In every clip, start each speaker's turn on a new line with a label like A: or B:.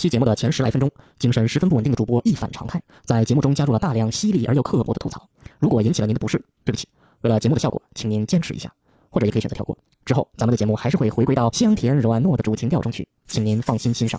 A: 期节目的前十来分钟，精神十分不稳定的主播一反常态，在节目中加入了大量犀利而又刻薄的吐槽。如果引起了您的不适，对不起，为了节目的效果，请您坚持一下，或者也可以选择跳过。之后，咱们的节目还是会回归到香甜柔软糯的主情调中去，请您放心欣赏。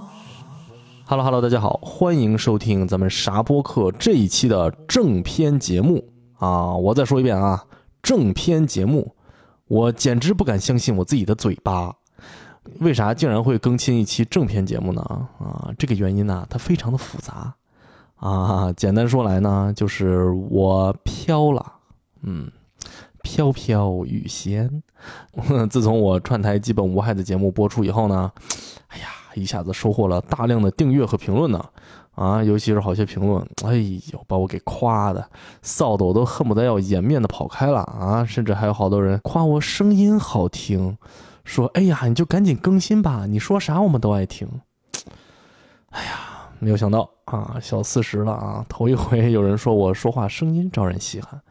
B: ？Hello Hello，大家好，欢迎收听咱们啥播客这一期的正片节目啊！我再说一遍啊，正片节目，我简直不敢相信我自己的嘴巴，为啥竟然会更新一期正片节目呢？啊，这个原因呢，它非常的复杂啊。简单说来呢，就是我飘了，嗯，飘飘欲仙。自从我串台基本无害的节目播出以后呢，一下子收获了大量的订阅和评论呢，啊，尤其是好些评论，哎呦，把我给夸的，臊的我都恨不得要掩面的跑开了啊！甚至还有好多人夸我声音好听，说，哎呀，你就赶紧更新吧，你说啥我们都爱听。哎呀，没有想到啊，小四十了啊，头一回有人说我说话声音招人稀罕，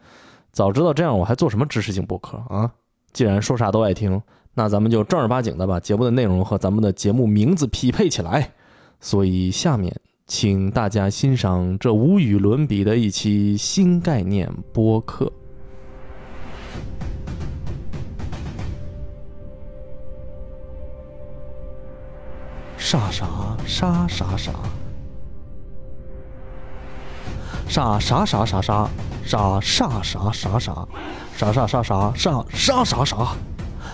B: 早知道这样我还做什么知识性博客啊？既然说啥都爱听。那咱们就正儿八经的把节目的内容和咱们的节目名字匹配起来，所以下面请大家欣赏这无与伦比的一期新概念播客。啥啥啥啥啥，啥啥啥啥啥，啥啥啥啥啥，啥啥啥啥啥啥啥啥。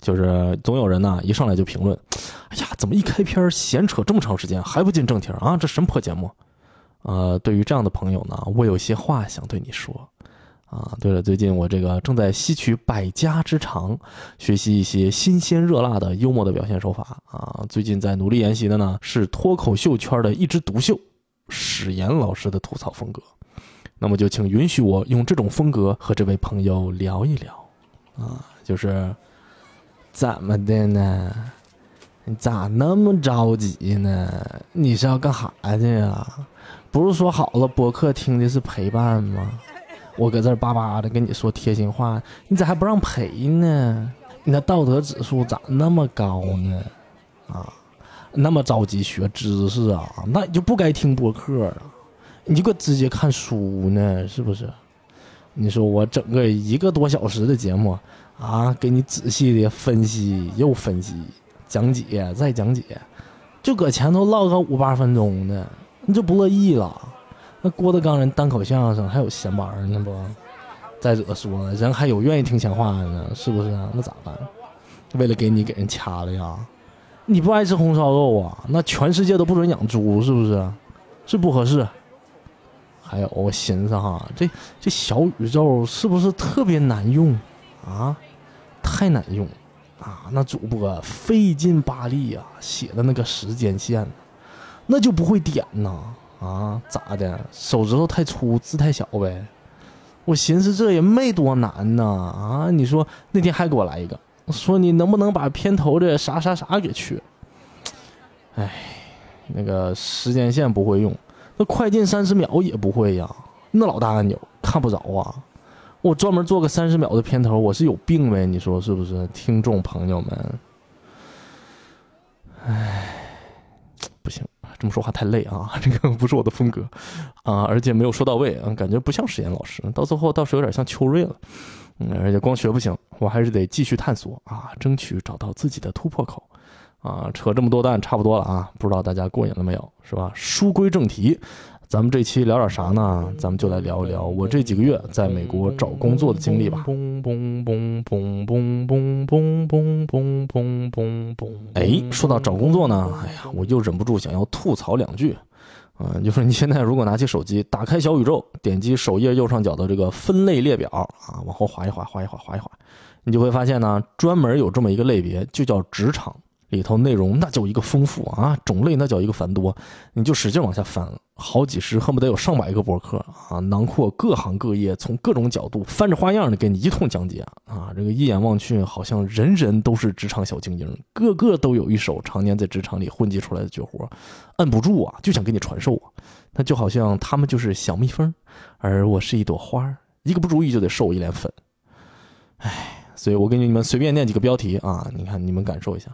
B: 就是总有人呢，一上来就评论，哎呀，怎么一开篇闲扯这么长时间还不进正题啊？这什么破节目？呃，对于这样的朋友呢，我有些话想对你说。啊，对了，最近我这个正在吸取百家之长，学习一些新鲜热辣的幽默的表现手法啊。最近在努力研习的呢，是脱口秀圈的一枝独秀史岩老师的吐槽风格。那么就请允许我用这种风格和这位朋友聊一聊啊，就是。怎么的呢？你咋那么着急呢？你是要干啥去呀？不是说好了播客听的是陪伴吗？我搁这巴巴的跟你说贴心话，你咋还不让陪呢？你那道德指数咋那么高呢？啊，那么着急学知识啊？那你就不该听播客啊，你就搁直接看书呢，是不是？你说我整个一个多小时的节目。啊，给你仔细的分析又分析，讲解再讲解，就搁前头唠个五八分钟的，你就不乐意了？那郭德纲人单口相声还有闲班呢不？再者说了，人还有愿意听闲话的呢，是不是？那咋办？为了给你给人掐了呀？你不爱吃红烧肉啊？那全世界都不准养猪，是不是？是不合适。还有我寻思哈，这这小宇宙是不是特别难用啊？太难用，啊，那主播费劲巴力啊，写的那个时间线，那就不会点呐，啊，咋的？手指头太粗，字太小呗。我寻思这也没多难呐，啊，你说那天还给我来一个，说你能不能把片头的啥啥啥给去？哎，那个时间线不会用，那快进三十秒也不会呀，那老大按钮看不着啊。我专门做个三十秒的片头，我是有病呗？你说是不是，听众朋友们？唉，不行，这么说话太累啊，这个不是我的风格啊，而且没有说到位啊，感觉不像史岩老师，到最后倒是有点像秋瑞了。嗯，而且光学不行，我还是得继续探索啊，争取找到自己的突破口啊。扯这么多蛋差不多了啊，不知道大家过瘾了没有？是吧？书归正题。咱们这期聊点啥呢？咱们就来聊一聊我这几个月在美国找工作的经历吧。哎，说到找工作呢，哎呀，我又忍不住想要吐槽两句。嗯，就是你现在如果拿起手机，打开小宇宙，点击首页右上角的这个分类列表啊，往后滑一滑，滑一滑，滑一滑，你就会发现呢，专门有这么一个类别，就叫职场。里头内容那叫一个丰富啊，种类那叫一个繁多，你就使劲往下翻，好几十，恨不得有上百个博客啊，囊括各行各业，从各种角度翻着花样的给你一通讲解啊。这个一眼望去，好像人人都是职场小精英，个个都有一手常年在职场里混迹出来的绝活，摁不住啊，就想给你传授啊。那就好像他们就是小蜜蜂，而我是一朵花，一个不注意就得受一脸粉。唉，所以我给你们随便念几个标题啊，你看你们感受一下。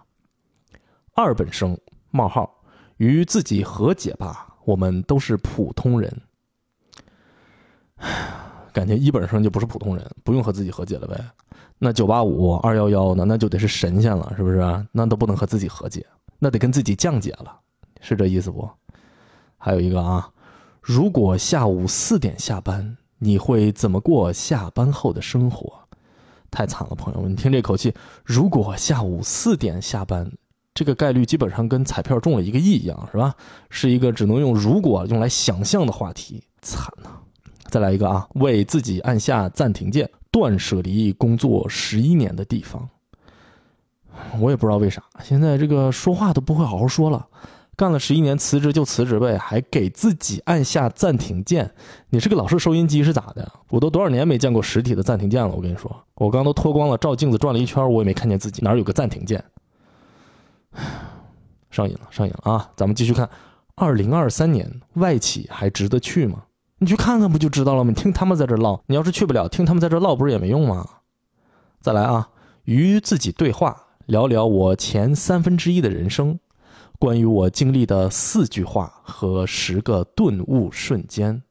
B: 二本生冒号与自己和解吧，我们都是普通人。感觉一本生就不是普通人，不用和自己和解了呗。那九八五二幺幺的那就得是神仙了，是不是？那都不能和自己和解，那得跟自己降解了，是这意思不？还有一个啊，如果下午四点下班，你会怎么过下班后的生活？太惨了，朋友们，你听这口气，如果下午四点下班。这个概率基本上跟彩票中了一个亿一样，是吧？是一个只能用“如果”用来想象的话题，惨呐！再来一个啊，为自己按下暂停键，断舍离工作十一年的地方。我也不知道为啥，现在这个说话都不会好好说了。干了十一年，辞职就辞职呗，还给自己按下暂停键。你是个老式收音机是咋的？我都多少年没见过实体的暂停键了。我跟你说，我刚都脱光了，照镜子转了一圈，我也没看见自己哪有个暂停键。上瘾了，上瘾了啊！咱们继续看，二零二三年外企还值得去吗？你去看看不就知道了吗？你听他们在这唠，你要是去不了，听他们在这唠不是也没用吗？再来啊，与自己对话，聊聊我前三分之一的人生，关于我经历的四句话和十个顿悟瞬间。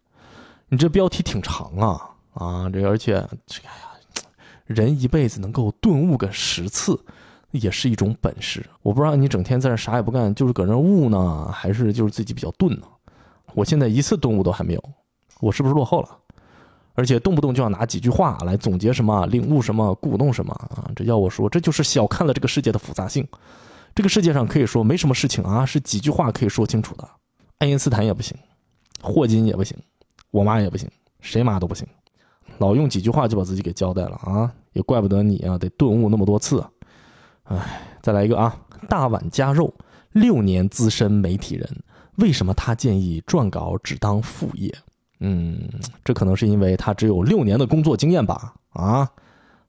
B: 你这标题挺长啊啊！这而且这个呀，人一辈子能够顿悟个十次。也是一种本事，我不知道你整天在这啥也不干，就是搁那悟呢，还是就是自己比较钝呢？我现在一次顿悟都还没有，我是不是落后了？而且动不动就要拿几句话来总结什么、领悟什么、鼓动什么啊？这要我说，这就是小看了这个世界的复杂性。这个世界上可以说没什么事情啊，是几句话可以说清楚的。爱因斯坦也不行，霍金也不行，我妈也不行，谁妈都不行。老用几句话就把自己给交代了啊，也怪不得你啊，得顿悟那么多次。哎，再来一个啊！大碗夹肉，六年资深媒体人，为什么他建议撰稿只当副业？嗯，这可能是因为他只有六年的工作经验吧？啊，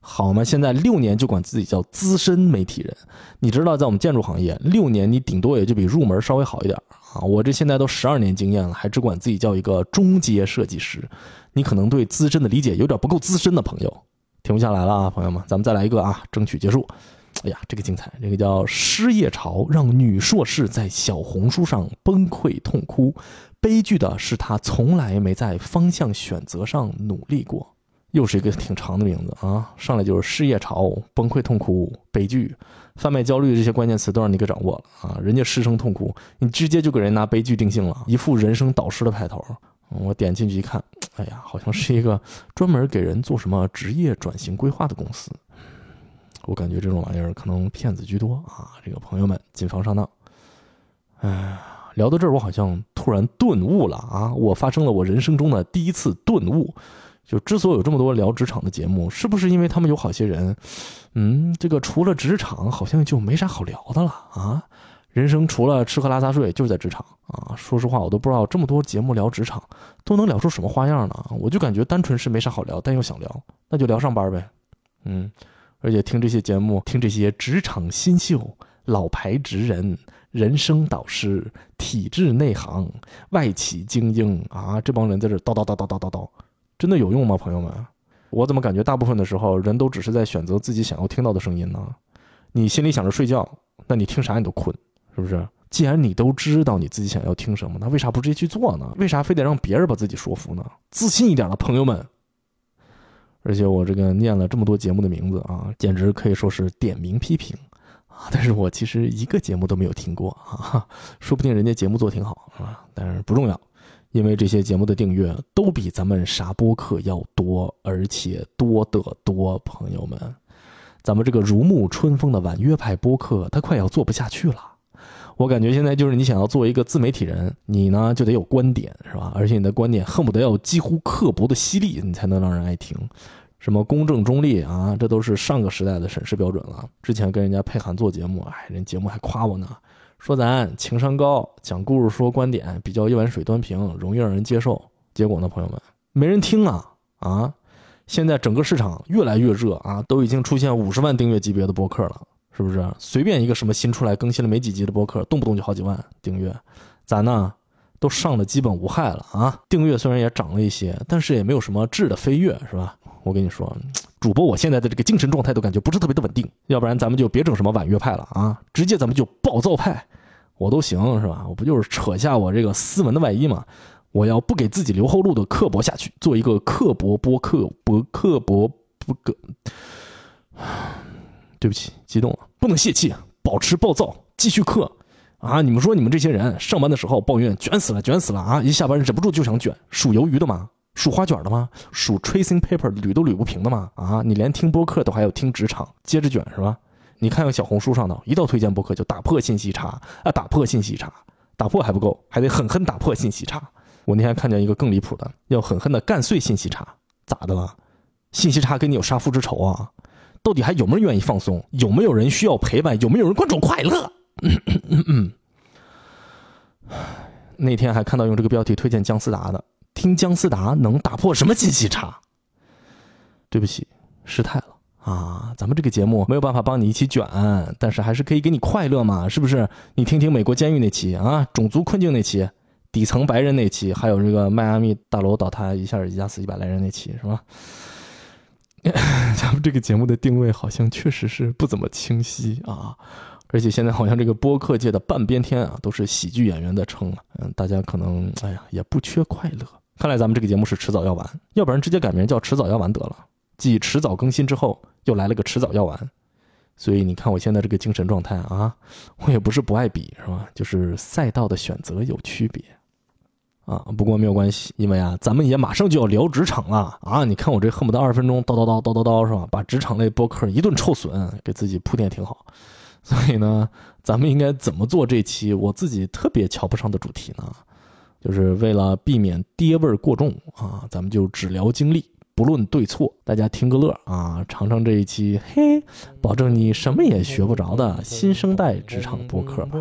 B: 好嘛，现在六年就管自己叫资深媒体人，你知道，在我们建筑行业，六年你顶多也就比入门稍微好一点啊。我这现在都十二年经验了，还只管自己叫一个中阶设计师，你可能对资深的理解有点不够资深的朋友，停不下来了啊，朋友们，咱们再来一个啊，争取结束。哎呀，这个精彩！这个叫失业潮，让女硕士在小红书上崩溃痛哭。悲剧的是，她从来没在方向选择上努力过。又是一个挺长的名字啊！上来就是失业潮、崩溃痛哭、悲剧、贩卖焦虑这些关键词都让你给掌握了啊！人家失声痛哭，你直接就给人拿悲剧定性了，一副人生导师的派头。我点进去一看，哎呀，好像是一个专门给人做什么职业转型规划的公司。我感觉这种玩意儿可能骗子居多啊！这个朋友们谨防上当。哎，聊到这儿，我好像突然顿悟了啊！我发生了我人生中的第一次顿悟。就之所以有这么多聊职场的节目，是不是因为他们有好些人？嗯，这个除了职场，好像就没啥好聊的了啊！人生除了吃喝拉撒睡，就是在职场啊！说实话，我都不知道这么多节目聊职场都能聊出什么花样呢？我就感觉单纯是没啥好聊，但又想聊，那就聊上班呗。嗯。而且听这些节目，听这些职场新秀、老牌职人、人生导师、体制内行、外企精英啊，这帮人在这叨叨叨叨叨叨叨，真的有用吗，朋友们？我怎么感觉大部分的时候，人都只是在选择自己想要听到的声音呢？你心里想着睡觉，那你听啥你都困，是不是？既然你都知道你自己想要听什么，那为啥不直接去做呢？为啥非得让别人把自己说服呢？自信一点的朋友们。而且我这个念了这么多节目的名字啊，简直可以说是点名批评啊！但是我其实一个节目都没有听过啊，说不定人家节目做挺好啊，但是不重要，因为这些节目的订阅都比咱们啥播客要多，而且多得多。朋友们，咱们这个如沐春风的婉约派播客，它快要做不下去了。我感觉现在就是你想要做一个自媒体人，你呢就得有观点，是吧？而且你的观点恨不得要几乎刻薄的犀利，你才能让人爱听。什么公正中立啊，这都是上个时代的审视标准了。之前跟人家配函做节目，哎，人节目还夸我呢，说咱情商高，讲故事说观点比较一碗水端平，容易让人接受。结果呢，朋友们，没人听啊啊！现在整个市场越来越热啊，都已经出现五十万订阅级别的播客了。是不是随便一个什么新出来更新了没几集的播客，动不动就好几万订阅？咱呢都上的基本无害了啊！订阅虽然也涨了一些，但是也没有什么质的飞跃，是吧？我跟你说，主播我现在的这个精神状态都感觉不是特别的稳定，要不然咱们就别整什么婉约派了啊，直接咱们就暴躁派，我都行，是吧？我不就是扯下我这个斯文的外衣嘛？我要不给自己留后路的刻薄下去，做一个刻薄播客，不刻薄不个。对不起，激动了，不能泄气，保持暴躁，继续克。啊！你们说你们这些人上班的时候抱怨卷死了，卷死了啊！一下班忍不住就想卷，数鱿鱼的吗？数花卷的吗？数 tracing paper 捋都捋不平的吗？啊！你连听播客都还要听职场，接着卷是吧？你看看小红书上的一到推荐播客就打破信息差啊！打破信息差，打破还不够，还得狠狠打破信息差。我那天看见一个更离谱的，要狠狠的干碎信息差，咋的了？信息差跟你有杀父之仇啊？到底还有没有人愿意放松？有没有人需要陪伴？有没有人关注快乐嗯？那天还看到用这个标题推荐姜思达的，听姜思达能打破什么信息差？对不起，失态了啊！咱们这个节目没有办法帮你一起卷，但是还是可以给你快乐嘛，是不是？你听听美国监狱那期啊，种族困境那期，底层白人那期，还有这个迈阿密大楼倒塌一下压死一百来人那期，是吧？咱们这个节目的定位好像确实是不怎么清晰啊，而且现在好像这个播客界的半边天啊，都是喜剧演员在撑了。嗯，大家可能哎呀也不缺快乐。看来咱们这个节目是迟早要完，要不然直接改名叫迟早要完得了。继迟早更新之后，又来了个迟早要完。所以你看我现在这个精神状态啊，我也不是不爱比是吧？就是赛道的选择有区别。啊，不过没有关系，因为啊，咱们也马上就要聊职场了啊！你看我这恨不得二十分钟叨叨叨叨叨叨是吧？把职场类播客一顿臭损，给自己铺垫挺好。所以呢，咱们应该怎么做这期我自己特别瞧不上的主题呢？就是为了避免爹味儿过重啊，咱们就只聊经历。不论对错，大家听个乐啊，尝尝这一期，嘿，保证你什么也学不着的新生代职场播客吧。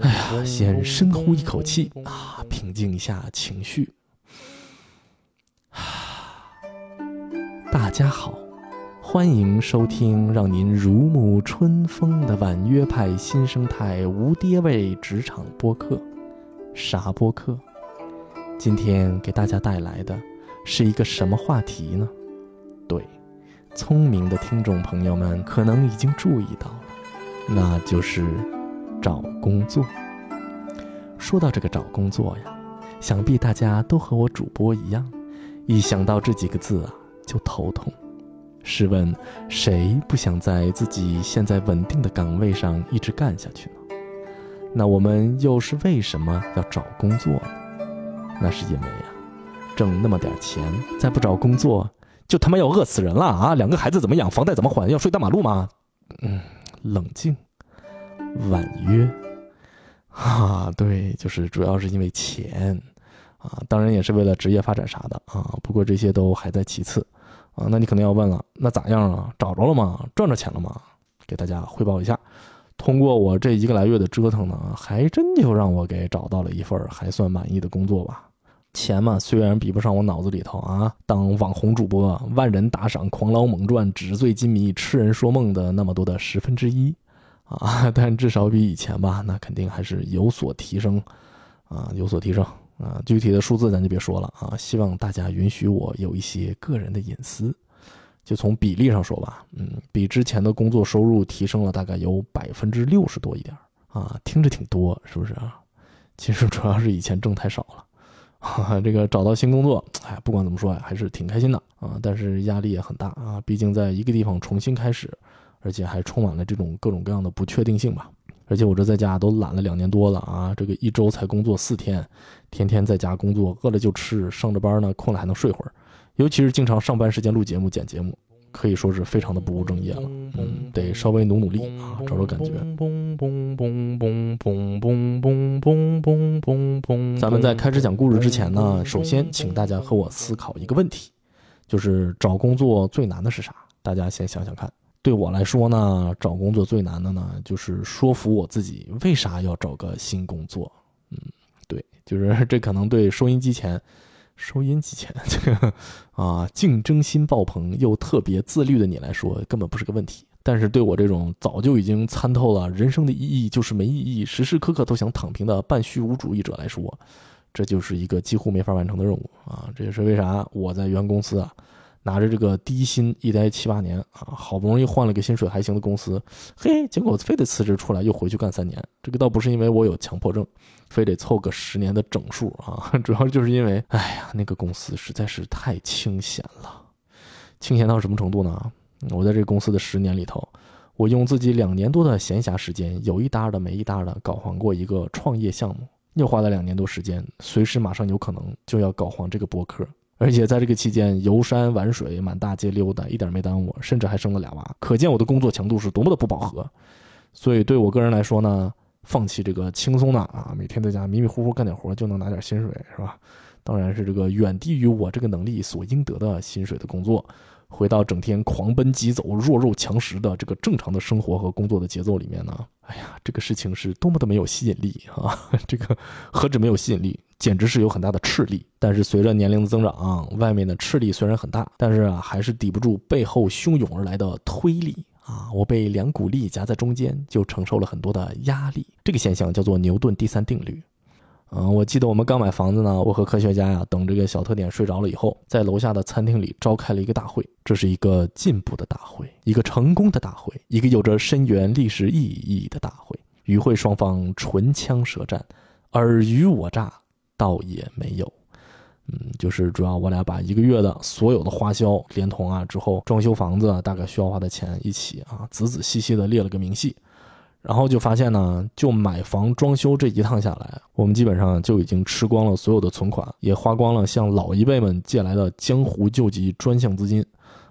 B: 哎呀，先深呼一口气啊，平静一下情绪。大家好，欢迎收听让您如沐春风的婉约派新生态无爹味职场播客。啥播客？今天给大家带来的是一个什么话题呢？对，聪明的听众朋友们可能已经注意到了，那就是找工作。说到这个找工作呀，想必大家都和我主播一样，一想到这几个字啊就头痛。试问，谁不想在自己现在稳定的岗位上一直干下去呢？那我们又是为什么要找工作呢？那是因为呀，挣那么点钱，再不找工作，就他妈要饿死人了啊！两个孩子怎么养？房贷怎么还？要睡大马路吗？嗯，冷静，婉约，啊，对，就是主要是因为钱，啊，当然也是为了职业发展啥的啊。不过这些都还在其次，啊，那你可能要问了，那咋样啊？找着了吗？赚着钱了吗？给大家汇报一下。通过我这一个来月的折腾呢，还真就让我给找到了一份还算满意的工作吧。钱嘛，虽然比不上我脑子里头啊当网红主播、万人打赏、狂捞猛赚、纸醉金迷、痴人说梦的那么多的十分之一啊，但至少比以前吧，那肯定还是有所提升啊，有所提升啊。具体的数字咱就别说了啊，希望大家允许我有一些个人的隐私。就从比例上说吧，嗯，比之前的工作收入提升了大概有百分之六十多一点啊，听着挺多，是不是啊？其实主要是以前挣太少了，这个找到新工作，哎，不管怎么说呀，还是挺开心的啊，但是压力也很大啊，毕竟在一个地方重新开始，而且还充满了这种各种各样的不确定性吧。而且我这在家都懒了两年多了啊，这个一周才工作四天，天天在家工作，饿了就吃，上着班呢，困了还能睡会儿。尤其是经常上班时间录节目、剪节目，可以说是非常的不务正业了。嗯，得稍微努努力啊，找找感觉。咱们在开始讲故事之前呢，首先请大家和我思考一个问题，就是找工作最难的是啥？大家先想想看。对我来说呢，找工作最难的呢，就是说服我自己为啥要找个新工作。嗯，对，就是这可能对收音机前、收音机前 这个啊竞争心爆棚又特别自律的你来说，根本不是个问题。但是对我这种早就已经参透了人生的意义就是没意义，时时刻刻都想躺平的半虚无主义者来说，这就是一个几乎没法完成的任务啊！这也是为啥我在原公司啊。拿着这个低薪一待七八年啊，好不容易换了个薪水还行的公司，嘿，结果非得辞职出来又回去干三年。这个倒不是因为我有强迫症，非得凑个十年的整数啊，主要就是因为，哎呀，那个公司实在是太清闲了，清闲到什么程度呢？我在这个公司的十年里头，我用自己两年多的闲暇时间，有一搭的没一搭的搞黄过一个创业项目，又花了两年多时间，随时马上有可能就要搞黄这个博客。而且在这个期间游山玩水，满大街溜达，一点没耽误，甚至还生了俩娃，可见我的工作强度是多么的不饱和。所以对我个人来说呢，放弃这个轻松的啊，每天在家迷迷糊糊干点活就能拿点薪水，是吧？当然是这个远低于我这个能力所应得的薪水的工作。回到整天狂奔疾走、弱肉强食的这个正常的生活和工作的节奏里面呢，哎呀，这个事情是多么的没有吸引力啊！这个何止没有吸引力，简直是有很大的斥力。但是随着年龄的增长，外面的斥力虽然很大，但是啊，还是抵不住背后汹涌而来的推力啊！我被两股力夹在中间，就承受了很多的压力。这个现象叫做牛顿第三定律。嗯，我记得我们刚买房子呢，我和科学家呀，等这个小特点睡着了以后，在楼下的餐厅里召开了一个大会。这是一个进步的大会，一个成功的大会，一个有着深远历史意义的大会。与会双方唇枪舌战，尔虞我诈，倒也没有。嗯，就是主要我俩把一个月的所有的花销，连同啊之后装修房子大概需要花的钱一起啊，仔仔细细的列了个明细。然后就发现呢，就买房装修这一趟下来，我们基本上就已经吃光了所有的存款，也花光了向老一辈们借来的江湖救急专项资金，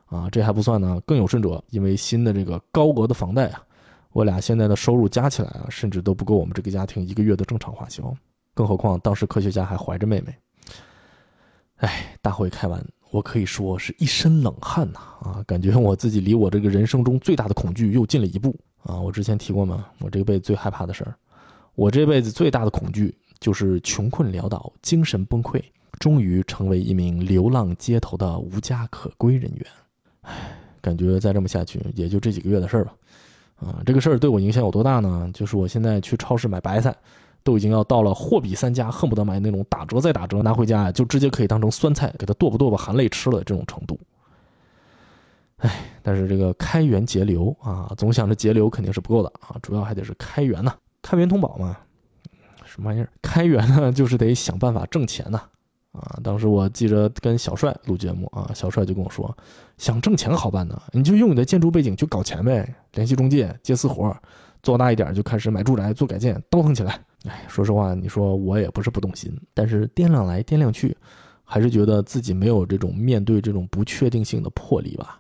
B: 啊，这还不算呢，更有甚者，因为新的这个高额的房贷啊，我俩现在的收入加起来啊，甚至都不够我们这个家庭一个月的正常花销，更何况当时科学家还怀着妹妹。哎，大会开完，我可以说是一身冷汗呐，啊，感觉我自己离我这个人生中最大的恐惧又近了一步。啊，我之前提过吗？我这辈子最害怕的事儿，我这辈子最大的恐惧就是穷困潦倒、精神崩溃，终于成为一名流浪街头的无家可归人员。唉，感觉再这么下去，也就这几个月的事儿吧。啊，这个事儿对我影响有多大呢？就是我现在去超市买白菜，都已经要到了货比三家，恨不得买那种打折再打折，拿回家就直接可以当成酸菜，给它剁吧剁吧含泪吃了这种程度。唉，但是这个开源节流啊，总想着节流肯定是不够的啊，主要还得是开源呐，开源通宝嘛，什么玩意儿？开源呢，就是得想办法挣钱呐，啊，当时我记着跟小帅录节目啊，小帅就跟我说，想挣钱好办呢，你就用你的建筑背景去搞钱呗，联系中介接私活，做大一点就开始买住宅做改建，倒腾起来。唉，说实话，你说我也不是不动心，但是掂量来掂量去，还是觉得自己没有这种面对这种不确定性的魄力吧。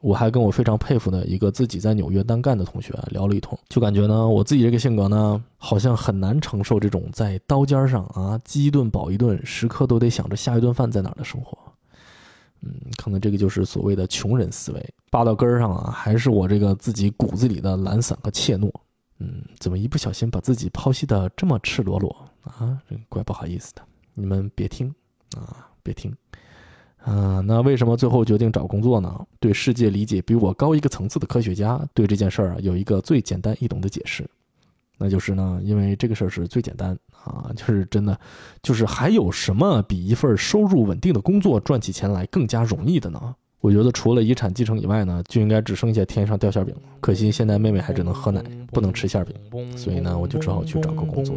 B: 我还跟我非常佩服的一个自己在纽约单干的同学聊了一通，就感觉呢，我自己这个性格呢，好像很难承受这种在刀尖上啊，饥一顿饱一顿，时刻都得想着下一顿饭在哪儿的生活。嗯，可能这个就是所谓的穷人思维。扒到根儿上啊，还是我这个自己骨子里的懒散和怯懦。嗯，怎么一不小心把自己剖析的这么赤裸裸啊？怪不好意思的，你们别听啊，别听。啊，那为什么最后决定找工作呢？对世界理解比我高一个层次的科学家对这件事儿啊有一个最简单易懂的解释，那就是呢，因为这个事儿是最简单啊，就是真的，就是还有什么比一份收入稳定的工作赚起钱来更加容易的呢？我觉得除了遗产继承以外呢，就应该只剩下天上掉馅饼。可惜现在妹妹还只能喝奶，不能吃馅饼，所以呢，我就只好去找个工作。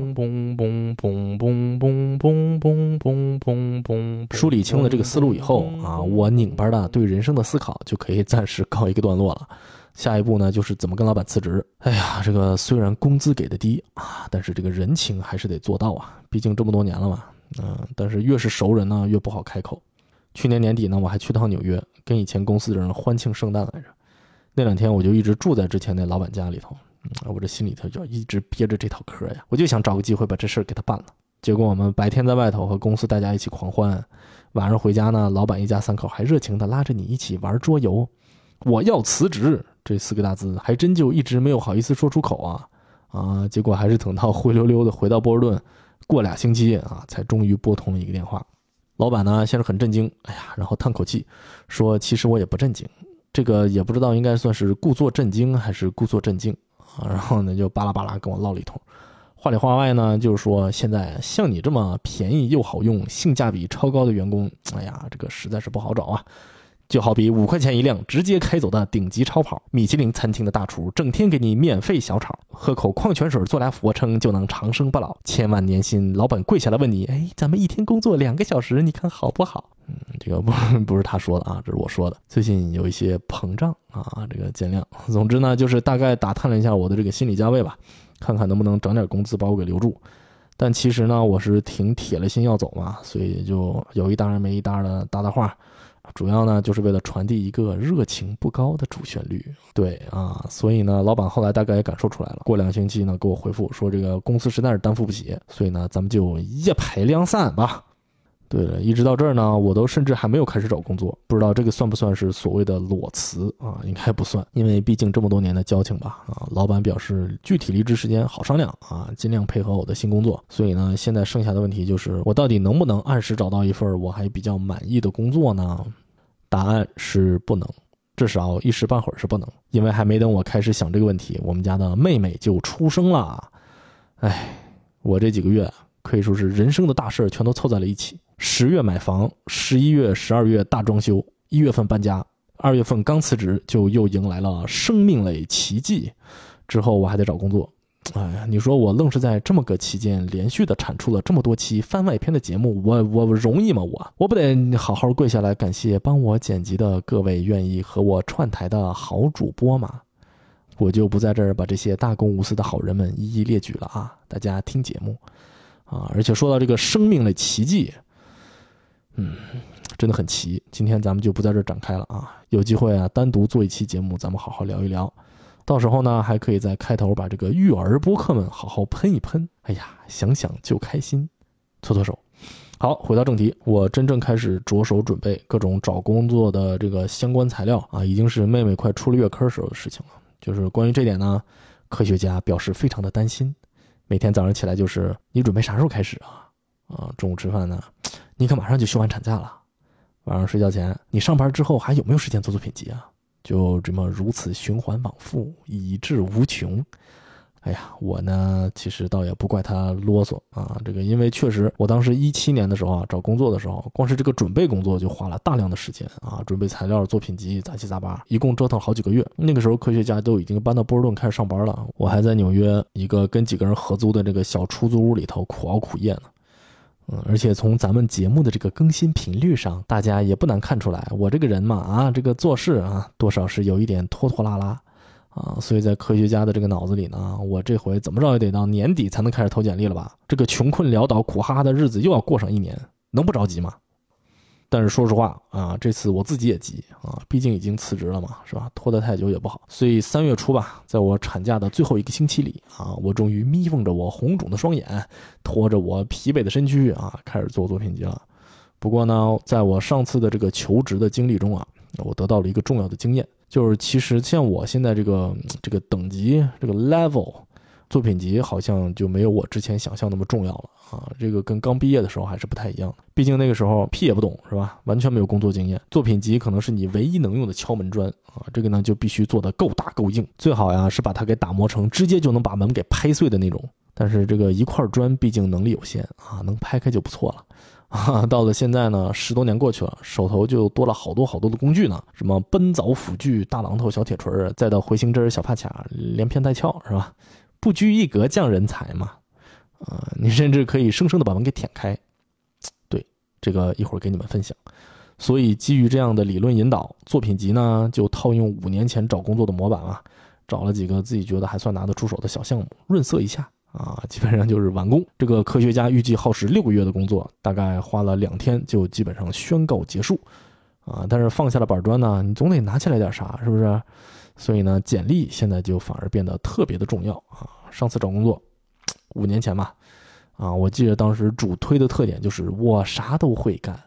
B: 梳理清了这个思路以后啊，我拧巴的对人生的思考就可以暂时告一个段落了。下一步呢，就是怎么跟老板辞职。哎呀，这个虽然工资给的低啊，但是这个人情还是得做到啊，毕竟这么多年了嘛。嗯，但是越是熟人呢，越不好开口。去年年底呢，我还去趟纽约，跟以前公司的人欢庆圣诞来着。那两天我就一直住在之前那老板家里头，我这心里头就一直憋着这套嗑呀，我就想找个机会把这事儿给他办了。结果我们白天在外头和公司大家一起狂欢，晚上回家呢，老板一家三口还热情的拉着你一起玩桌游。我要辞职这四个大字还真就一直没有好意思说出口啊啊！结果还是等到灰溜溜的回到波士顿，过俩星期啊，才终于拨通了一个电话。老板呢先是很震惊，哎呀，然后叹口气说：“其实我也不震惊，这个也不知道应该算是故作震惊还是故作镇静啊。”然后呢就巴拉巴拉跟我唠了一通，话里话外呢就是说现在像你这么便宜又好用、性价比超高的员工，哎呀，这个实在是不好找啊。就好比五块钱一辆直接开走的顶级超跑，米其林餐厅的大厨整天给你免费小炒，喝口矿泉水做俩俯卧撑就能长生不老，千万年薪，老板跪下来问你，哎，咱们一天工作两个小时，你看好不好？嗯，这个不不是他说的啊，这是我说的。最近有一些膨胀啊，这个见谅。总之呢，就是大概打探了一下我的这个心理价位吧，看看能不能涨点工资把我给留住。但其实呢，我是挺铁了心要走嘛，所以就有一搭没一搭的搭搭话。主要呢，就是为了传递一个热情不高的主旋律。对啊，所以呢，老板后来大概也感受出来了。过两星期呢，给我回复说，这个公司实在是担负不起，所以呢，咱们就一拍两散吧。对了，一直到这儿呢，我都甚至还没有开始找工作，不知道这个算不算是所谓的裸辞啊？应该不算，因为毕竟这么多年的交情吧。啊，老板表示具体离职时间好商量啊，尽量配合我的新工作。所以呢，现在剩下的问题就是，我到底能不能按时找到一份我还比较满意的工作呢？答案是不能，至少一时半会儿是不能，因为还没等我开始想这个问题，我们家的妹妹就出生了。哎，我这几个月可以说是人生的大事全都凑在了一起。十月买房，十一月、十二月大装修，一月份搬家，二月份刚辞职，就又迎来了生命类奇迹。之后我还得找工作。哎呀，你说我愣是在这么个期间连续的产出了这么多期番外篇的节目，我我容易吗？我我不得好好跪下来感谢帮我剪辑的各位愿意和我串台的好主播吗？我就不在这儿把这些大公无私的好人们一一列举了啊！大家听节目啊！而且说到这个生命类奇迹，嗯，真的很奇。今天咱们就不在这儿展开了啊！有机会啊，单独做一期节目，咱们好好聊一聊。到时候呢，还可以在开头把这个育儿播客们好好喷一喷。哎呀，想想就开心，搓搓手。好，回到正题，我真正开始着手准备各种找工作的这个相关材料啊，已经是妹妹快出了月科时候的事情了。就是关于这点呢，科学家表示非常的担心。每天早上起来就是你准备啥时候开始啊？啊，中午吃饭呢，你可马上就休完产假了。晚上睡觉前，你上班之后还有没有时间做作品集啊？就这么如此循环往复，以至无穷。哎呀，我呢，其实倒也不怪他啰嗦啊。这个，因为确实，我当时一七年的时候啊，找工作的时候，光是这个准备工作就花了大量的时间啊，准备材料、作品集，杂七杂八，一共折腾好几个月。那个时候，科学家都已经搬到波士顿开始上班了，我还在纽约一个跟几个人合租的这个小出租屋里头苦熬苦夜呢。嗯，而且从咱们节目的这个更新频率上，大家也不难看出来，我这个人嘛，啊，这个做事啊，多少是有一点拖拖拉拉，啊，所以在科学家的这个脑子里呢，我这回怎么着也得到年底才能开始投简历了吧？这个穷困潦倒、苦哈哈的日子又要过上一年，能不着急吗？但是说实话啊，这次我自己也急啊，毕竟已经辞职了嘛，是吧？拖得太久也不好。所以三月初吧，在我产假的最后一个星期里啊，我终于眯缝着我红肿的双眼，拖着我疲惫的身躯啊，开始做作品集了。不过呢，在我上次的这个求职的经历中啊，我得到了一个重要的经验，就是其实像我现在这个这个等级这个 level。作品集好像就没有我之前想象那么重要了啊！这个跟刚毕业的时候还是不太一样的，毕竟那个时候屁也不懂，是吧？完全没有工作经验，作品集可能是你唯一能用的敲门砖啊！这个呢就必须做的够大够硬，最好呀是把它给打磨成直接就能把门给拍碎的那种。但是这个一块砖毕竟能力有限啊，能拍开就不错了 啊！到了现在呢，十多年过去了，手头就多了好多好多的工具呢，什么奔凿斧锯、大榔头、小铁锤儿，再到回形针、小发卡，连片带撬，是吧？不拘一格降人才嘛，啊，你甚至可以生生的把门给舔开，对，这个一会儿给你们分享。所以基于这样的理论引导，作品集呢就套用五年前找工作的模板啊，找了几个自己觉得还算拿得出手的小项目，润色一下啊，基本上就是完工。这个科学家预计耗时六个月的工作，大概花了两天就基本上宣告结束啊。但是放下了板砖呢，你总得拿起来点啥，是不是？所以呢，简历现在就反而变得特别的重要啊。上次找工作，五年前吧，啊，我记得当时主推的特点就是我啥都会干。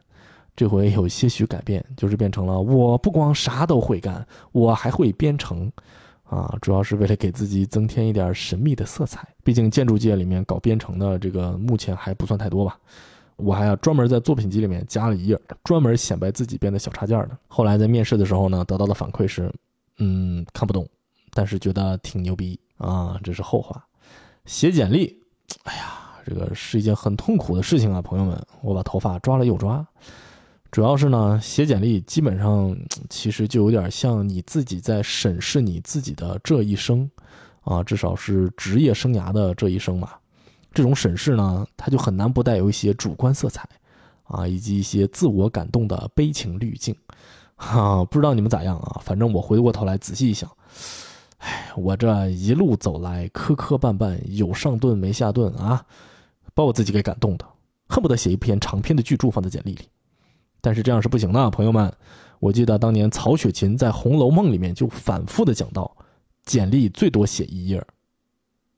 B: 这回有些许改变，就是变成了我不光啥都会干，我还会编程，啊，主要是为了给自己增添一点神秘的色彩。毕竟建筑界里面搞编程的这个目前还不算太多吧。我还要专门在作品集里面加了一页，专门显摆自己编的小插件的。后来在面试的时候呢，得到的反馈是，嗯，看不懂，但是觉得挺牛逼啊，这是后话。写简历，哎呀，这个是一件很痛苦的事情啊，朋友们，我把头发抓了又抓。主要是呢，写简历基本上其实就有点像你自己在审视你自己的这一生，啊，至少是职业生涯的这一生嘛。这种审视呢，它就很难不带有一些主观色彩，啊，以及一些自我感动的悲情滤镜。哈，不知道你们咋样啊？反正我回过头来仔细一想，哎，我这一路走来磕磕绊绊，有上顿没下顿啊，把我自己给感动的，恨不得写一篇长篇的巨著放在简历里。但是这样是不行的，朋友们。我记得当年曹雪芹在《红楼梦》里面就反复的讲到，简历最多写一页。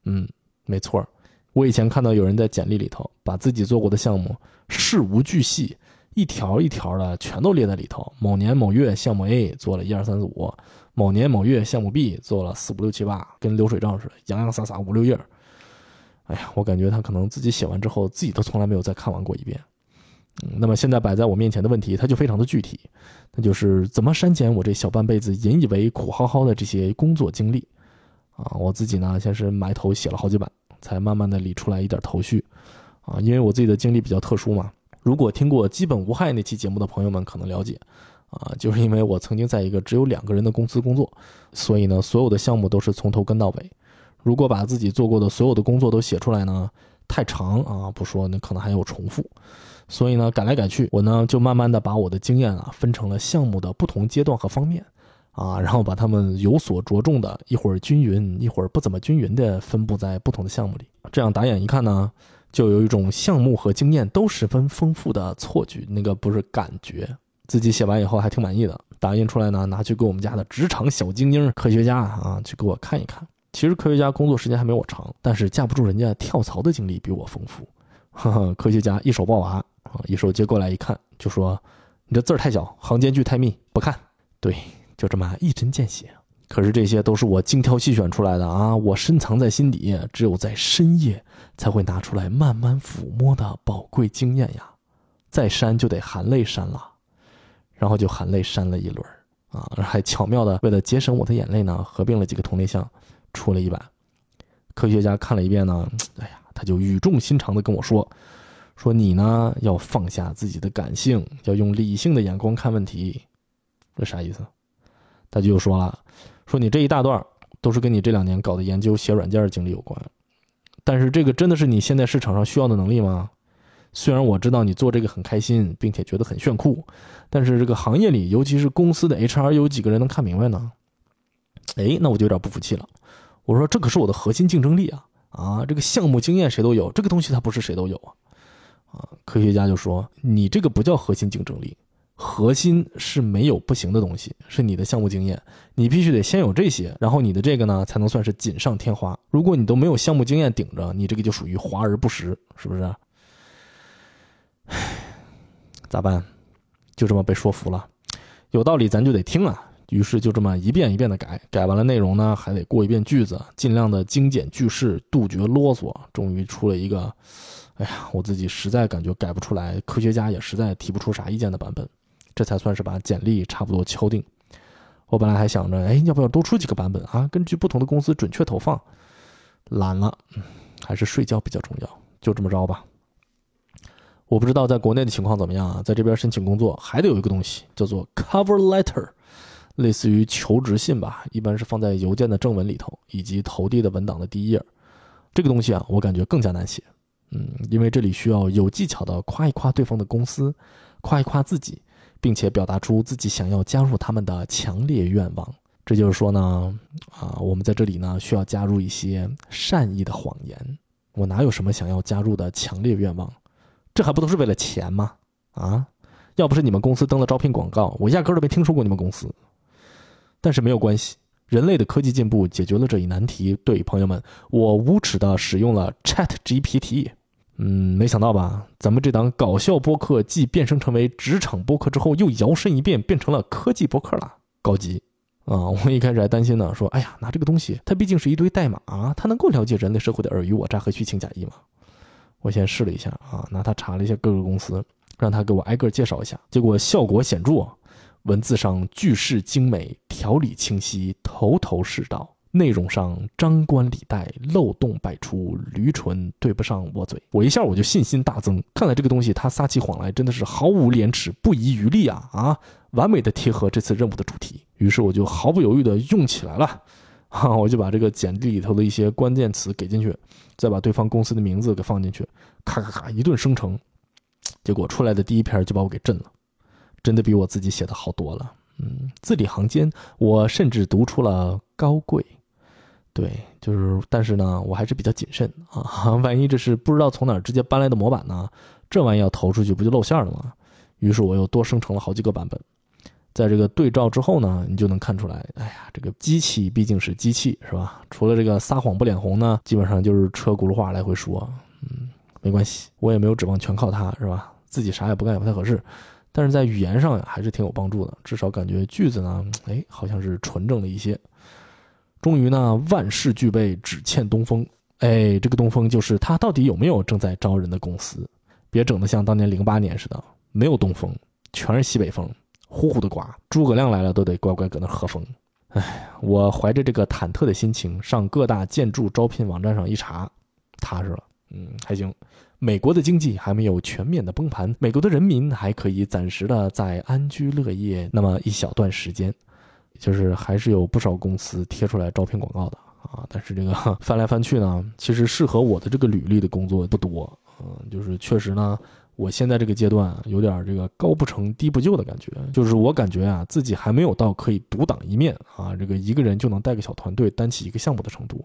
B: 嗯，没错。我以前看到有人在简历里头把自己做过的项目事无巨细，一条一条的全都列在里头。某年某月项目 A 做了一二三四五，某年某月项目 B 做了四五六七八，跟流水账似的，洋洋洒洒五六页。哎呀，我感觉他可能自己写完之后，自己都从来没有再看完过一遍。那么现在摆在我面前的问题，它就非常的具体，那就是怎么删减我这小半辈子引以为苦嚎嚎的这些工作经历，啊，我自己呢先是埋头写了好几版，才慢慢的理出来一点头绪，啊，因为我自己的经历比较特殊嘛，如果听过基本无害那期节目的朋友们可能了解，啊，就是因为我曾经在一个只有两个人的公司工作，所以呢，所有的项目都是从头跟到尾，如果把自己做过的所有的工作都写出来呢，太长啊，不说那可能还有重复。所以呢，改来改去，我呢就慢慢的把我的经验啊分成了项目的不同阶段和方面，啊，然后把他们有所着重的，一会儿均匀，一会儿不怎么均匀的分布在不同的项目里。这样打眼一看呢，就有一种项目和经验都十分丰富的错觉，那个不是感觉。自己写完以后还挺满意的，打印出来呢，拿去给我们家的职场小精英科学家啊去给我看一看。其实科学家工作时间还没我长，但是架不住人家跳槽的经历比我丰富。呵呵，科学家一手抱娃。啊！一手接过来一看，就说：“你这字儿太小，行间距太密，不看。”对，就这么一针见血。可是这些都是我精挑细选出来的啊！我深藏在心底，只有在深夜才会拿出来慢慢抚摸的宝贵经验呀！再删就得含泪删了，然后就含泪删了一轮啊！还巧妙的为了节省我的眼泪呢，合并了几个同类项，出了一版。科学家看了一遍呢，哎呀，他就语重心长的跟我说。说你呢要放下自己的感性，要用理性的眼光看问题，这啥意思？他就说了，说你这一大段都是跟你这两年搞的研究、写软件的经历有关，但是这个真的是你现在市场上需要的能力吗？虽然我知道你做这个很开心，并且觉得很炫酷，但是这个行业里，尤其是公司的 HR，有几个人能看明白呢？哎，那我就有点不服气了。我说这可是我的核心竞争力啊！啊，这个项目经验谁都有，这个东西它不是谁都有啊。啊，科学家就说：“你这个不叫核心竞争力，核心是没有不行的东西，是你的项目经验。你必须得先有这些，然后你的这个呢才能算是锦上添花。如果你都没有项目经验顶着，你这个就属于华而不实，是不是？唉，咋办？就这么被说服了，有道理咱就得听啊。于是就这么一遍一遍的改，改完了内容呢，还得过一遍句子，尽量的精简句式，杜绝啰嗦。终于出了一个。”哎呀，我自己实在感觉改不出来，科学家也实在提不出啥意见的版本，这才算是把简历差不多敲定。我本来还想着，哎，要不要多出几个版本啊？根据不同的公司准确投放。懒了，还是睡觉比较重要，就这么着吧。我不知道在国内的情况怎么样啊？在这边申请工作还得有一个东西叫做 cover letter，类似于求职信吧，一般是放在邮件的正文里头，以及投递的文档的第一页。这个东西啊，我感觉更加难写。嗯，因为这里需要有技巧的夸一夸对方的公司，夸一夸自己，并且表达出自己想要加入他们的强烈愿望。这就是说呢，啊，我们在这里呢需要加入一些善意的谎言。我哪有什么想要加入的强烈愿望？这还不都是为了钱吗？啊，要不是你们公司登了招聘广告，我压根儿都没听说过你们公司。但是没有关系，人类的科技进步解决了这一难题。对，朋友们，我无耻的使用了 Chat GPT。嗯，没想到吧？咱们这档搞笑播客既变身成为职场播客之后，又摇身一变变成了科技播客了，高级。啊，我一开始还担心呢，说，哎呀，拿这个东西，它毕竟是一堆代码，它能够了解人类社会的尔虞我诈和虚情假意吗？我先试了一下啊，拿它查了一下各个公司，让他给我挨个介绍一下，结果效果显著，文字上句式精美，条理清晰，头头是道。内容上张冠李戴，漏洞百出，驴唇对不上我嘴。我一下我就信心大增，看来这个东西他撒起谎来真的是毫无廉耻，不遗余力啊啊！完美的贴合这次任务的主题。于是我就毫不犹豫的用起来了，哈，我就把这个简历里头的一些关键词给进去，再把对方公司的名字给放进去，咔咔咔一顿生成，结果出来的第一篇就把我给震了，真的比我自己写的好多了。嗯，字里行间我甚至读出了高贵。对，就是，但是呢，我还是比较谨慎啊，万一这是不知道从哪儿直接搬来的模板呢？这玩意要投出去不就露馅了吗？于是我又多生成了好几个版本，在这个对照之后呢，你就能看出来，哎呀，这个机器毕竟是机器，是吧？除了这个撒谎不脸红呢，基本上就是车轱辘话来回说。嗯，没关系，我也没有指望全靠它，是吧？自己啥也不干也不太合适，但是在语言上，还是挺有帮助的，至少感觉句子呢，哎，好像是纯正了一些。终于呢，万事俱备，只欠东风。哎，这个东风就是他到底有没有正在招人的公司？别整得像当年零八年似的，没有东风，全是西北风，呼呼的刮。诸葛亮来了都得乖乖搁那喝风。哎，我怀着这个忐忑的心情上各大建筑招聘网站上一查，踏实了。嗯，还行。美国的经济还没有全面的崩盘，美国的人民还可以暂时的在安居乐业那么一小段时间。就是还是有不少公司贴出来招聘广告的啊，但是这个 翻来翻去呢，其实适合我的这个履历的工作不多，嗯，就是确实呢，我现在这个阶段有点这个高不成低不就的感觉，就是我感觉啊自己还没有到可以独当一面啊，这个一个人就能带个小团队担起一个项目的程度，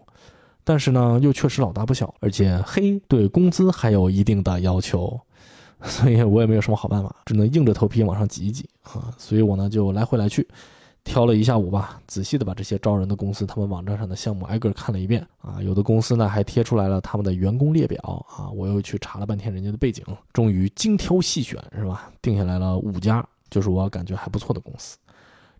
B: 但是呢又确实老大不小，而且嘿对工资还有一定的要求，所以我也没有什么好办法，只能硬着头皮往上挤一挤啊，所以我呢就来回来去。挑了一下午吧，仔细的把这些招人的公司他们网站上的项目挨个看了一遍啊，有的公司呢还贴出来了他们的员工列表啊，我又去查了半天人家的背景，终于精挑细选是吧，定下来了五家，就是我感觉还不错的公司。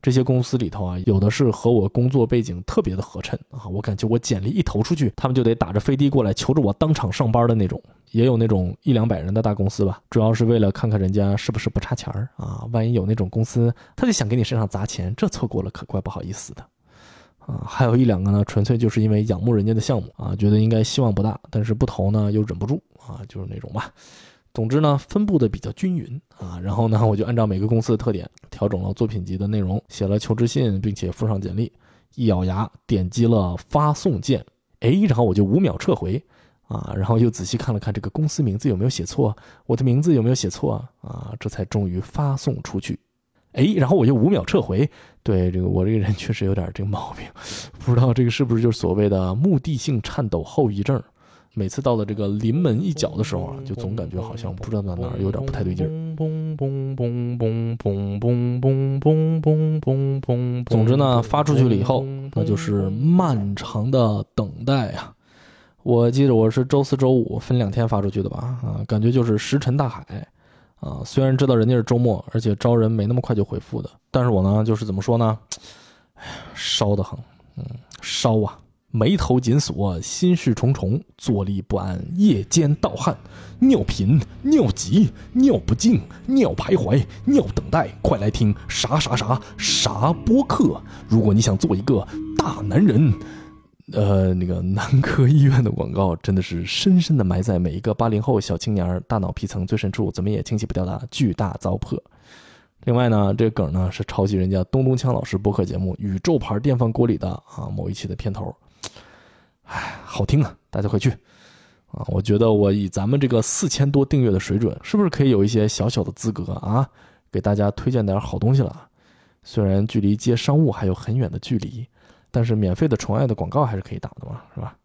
B: 这些公司里头啊，有的是和我工作背景特别的合衬啊，我感觉我简历一投出去，他们就得打着飞的过来求着我当场上班的那种。也有那种一两百人的大公司吧，主要是为了看看人家是不是不差钱儿啊。万一有那种公司，他就想给你身上砸钱，这错过了可怪不好意思的啊。还有一两个呢，纯粹就是因为仰慕人家的项目啊，觉得应该希望不大，但是不投呢又忍不住啊，就是那种吧。总之呢，分布的比较均匀啊，然后呢，我就按照每个公司的特点调整了作品集的内容，写了求职信，并且附上简历，一咬牙点击了发送键，哎，然后我就五秒撤回，啊，然后又仔细看了看这个公司名字有没有写错，我的名字有没有写错啊，这才终于发送出去，哎，然后我又五秒撤回，对这个我这个人确实有点这个毛病，不知道这个是不是就是所谓的目的性颤抖后遗症。每次到了这个临门一脚的时候啊，就总感觉好像不知道在哪哪有点不太对劲儿。总之呢，发出去了以后，那就是漫长的等待啊。我记得我是周四周五分两天发出去的吧？啊，感觉就是石沉大海啊。虽然知道人家是周末，而且招人没那么快就回复的，但是我呢，就是怎么说呢？哎呀，烧得很，嗯，烧啊。眉头紧锁，心事重重，坐立不安，夜间盗汗，尿频、尿急、尿不尽、尿徘徊、尿等待，快来听啥啥啥啥播客！如果你想做一个大男人，呃，那个男科医院的广告真的是深深的埋在每一个八零后小青年大脑皮层最深处，怎么也清洗不掉的巨大糟粕。另外呢，这个梗呢是抄袭人家东东锵老师播客节目《宇宙牌电饭锅》里的啊某一期的片头。哎，好听啊！大家快去啊！我觉得我以咱们这个四千多订阅的水准，是不是可以有一些小小的资格啊？给大家推荐点好东西了。虽然距离接商务还有很远的距离，但是免费的宠爱的广告还是可以打的嘛，是吧？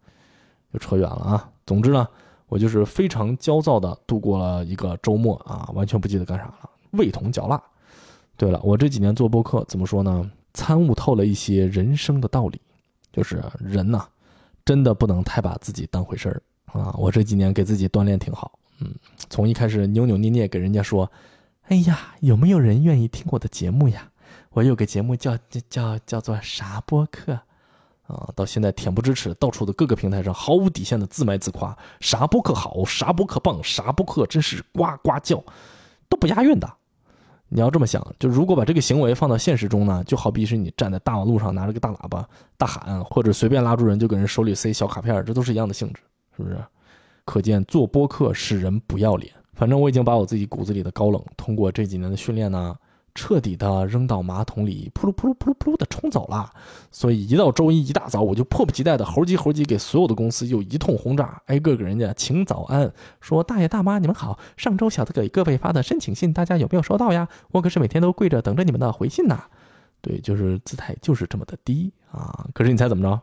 B: 又扯远了啊。总之呢，我就是非常焦躁的度过了一个周末啊，完全不记得干啥了，味同嚼蜡。对了，我这几年做播客怎么说呢？参悟透了一些人生的道理，就是人呐，真的不能太把自己当回事儿啊。我这几年给自己锻炼挺好，嗯，从一开始扭扭捏捏给人家说，哎呀，有没有人愿意听我的节目呀？我有个节目叫叫叫做啥播客，啊，到现在恬不知耻，到处的各个平台上毫无底线的自卖自夸，啥播客好，啥播客棒，啥播客真是呱呱叫，都不押韵的。你要这么想，就如果把这个行为放到现实中呢，就好比是你站在大马路上拿着个大喇叭大喊，或者随便拉住人就给人手里塞小卡片，这都是一样的性质，是不是？可见做播客使人不要脸。反正我已经把我自己骨子里的高冷，通过这几年的训练呢。彻底的扔到马桶里，噗噜噗噜噗噜噗噜的冲走了。所以一到周一一大早，我就迫不及待的猴急猴急给所有的公司又一通轰炸，挨个给人家请早安，说大爷大妈你们好，上周小子给各位发的申请信，大家有没有收到呀？我可是每天都跪着等着你们的回信呐。对，就是姿态就是这么的低啊。可是你猜怎么着？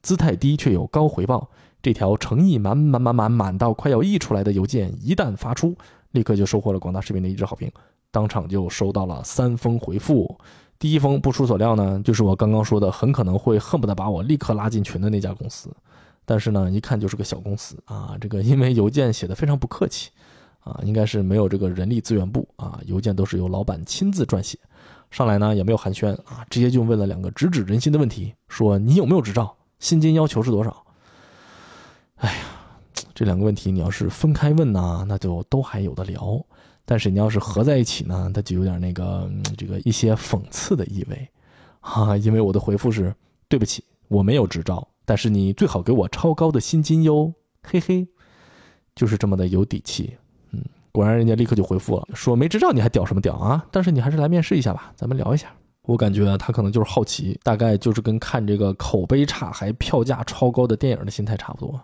B: 姿态低却有高回报。这条诚意满满满满满到快要溢出来的邮件一旦发出，立刻就收获了广大市民的一致好评。当场就收到了三封回复，第一封不出所料呢，就是我刚刚说的很可能会恨不得把我立刻拉进群的那家公司，但是呢，一看就是个小公司啊，这个因为邮件写的非常不客气，啊，应该是没有这个人力资源部啊，邮件都是由老板亲自撰写，上来呢也没有寒暄啊，直接就问了两个直指人心的问题，说你有没有执照，薪金要求是多少？哎呀，这两个问题你要是分开问呢，那就都还有的聊。但是你要是合在一起呢，它就有点那个这个一些讽刺的意味，哈啊，因为我的回复是对不起，我没有执照，但是你最好给我超高的薪金哟，嘿嘿，就是这么的有底气，嗯，果然人家立刻就回复了，说没执照你还屌什么屌啊？但是你还是来面试一下吧，咱们聊一下。我感觉他可能就是好奇，大概就是跟看这个口碑差还票价超高的电影的心态差不多。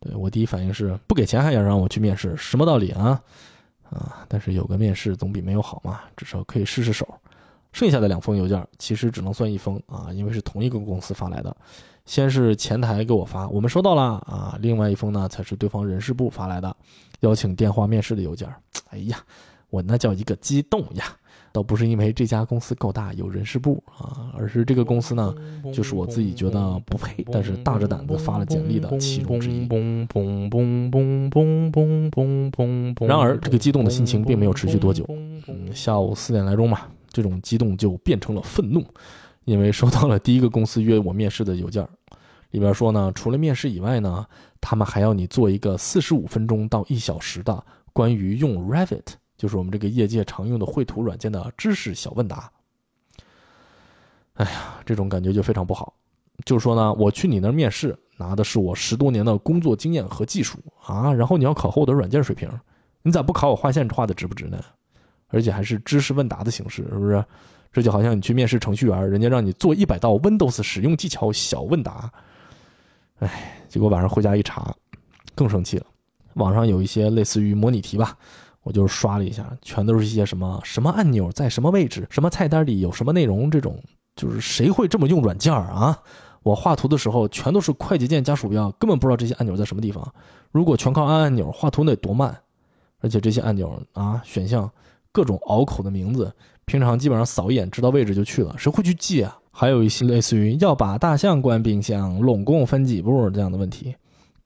B: 对我第一反应是不给钱还想让我去面试，什么道理啊？啊，但是有个面试总比没有好嘛，至少可以试试手。剩下的两封邮件其实只能算一封啊，因为是同一个公司发来的。先是前台给我发，我们收到了啊。另外一封呢，才是对方人事部发来的，邀请电话面试的邮件。哎呀，我那叫一个激动呀！倒不是因为这家公司够大有人事部啊，而是这个公司呢，就是我自己觉得不配，但是大着胆子发了简历的其中之一。然而，这个激动的心情并没有持续多久。嗯，下午四点来钟吧，这种激动就变成了愤怒，因为收到了第一个公司约我面试的邮件，里边说呢，除了面试以外呢，他们还要你做一个四十五分钟到一小时的关于用 Revit。就是我们这个业界常用的绘图软件的知识小问答。哎呀，这种感觉就非常不好。就是说呢，我去你那儿面试，拿的是我十多年的工作经验和技术啊，然后你要考核我的软件水平，你咋不考我画线画的值不值呢？而且还是知识问答的形式，是不是？这就好像你去面试程序员，人家让你做一百道 Windows 使用技巧小问答。哎，结果晚上回家一查，更生气了。网上有一些类似于模拟题吧。我就刷了一下，全都是一些什么什么按钮在什么位置，什么菜单里有什么内容，这种就是谁会这么用软件啊？我画图的时候全都是快捷键加鼠标，根本不知道这些按钮在什么地方。如果全靠按按钮画图，那得多慢！而且这些按钮啊，选项各种拗口的名字，平常基本上扫一眼知道位置就去了，谁会去记啊？还有一些类似于要把大象关冰箱，拢共分几步这样的问题。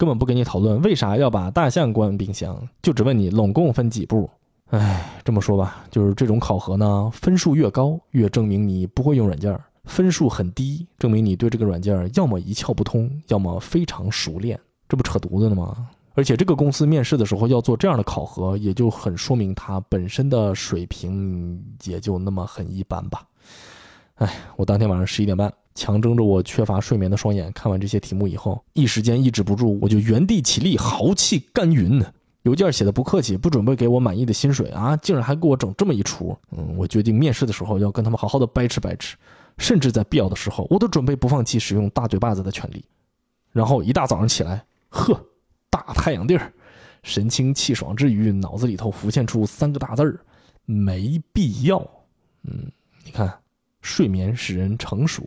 B: 根本不跟你讨论为啥要把大象关冰箱，就只问你拢共分几步。哎，这么说吧，就是这种考核呢，分数越高，越证明你不会用软件；分数很低，证明你对这个软件要么一窍不通，要么非常熟练。这不扯犊子呢吗？而且这个公司面试的时候要做这样的考核，也就很说明他本身的水平也就那么很一般吧。哎，我当天晚上十一点半。强睁着我缺乏睡眠的双眼，看完这些题目以后，一时间抑制不住，我就原地起立，豪气干云。邮件写的不客气，不准备给我满意的薪水啊，竟然还给我整这么一出。嗯，我决定面试的时候要跟他们好好的掰扯掰扯，甚至在必要的时候，我都准备不放弃使用大嘴巴子的权利。然后一大早上起来，呵，大太阳地儿，神清气爽之余，脑子里头浮现出三个大字儿：没必要。嗯，你看，睡眠使人成熟。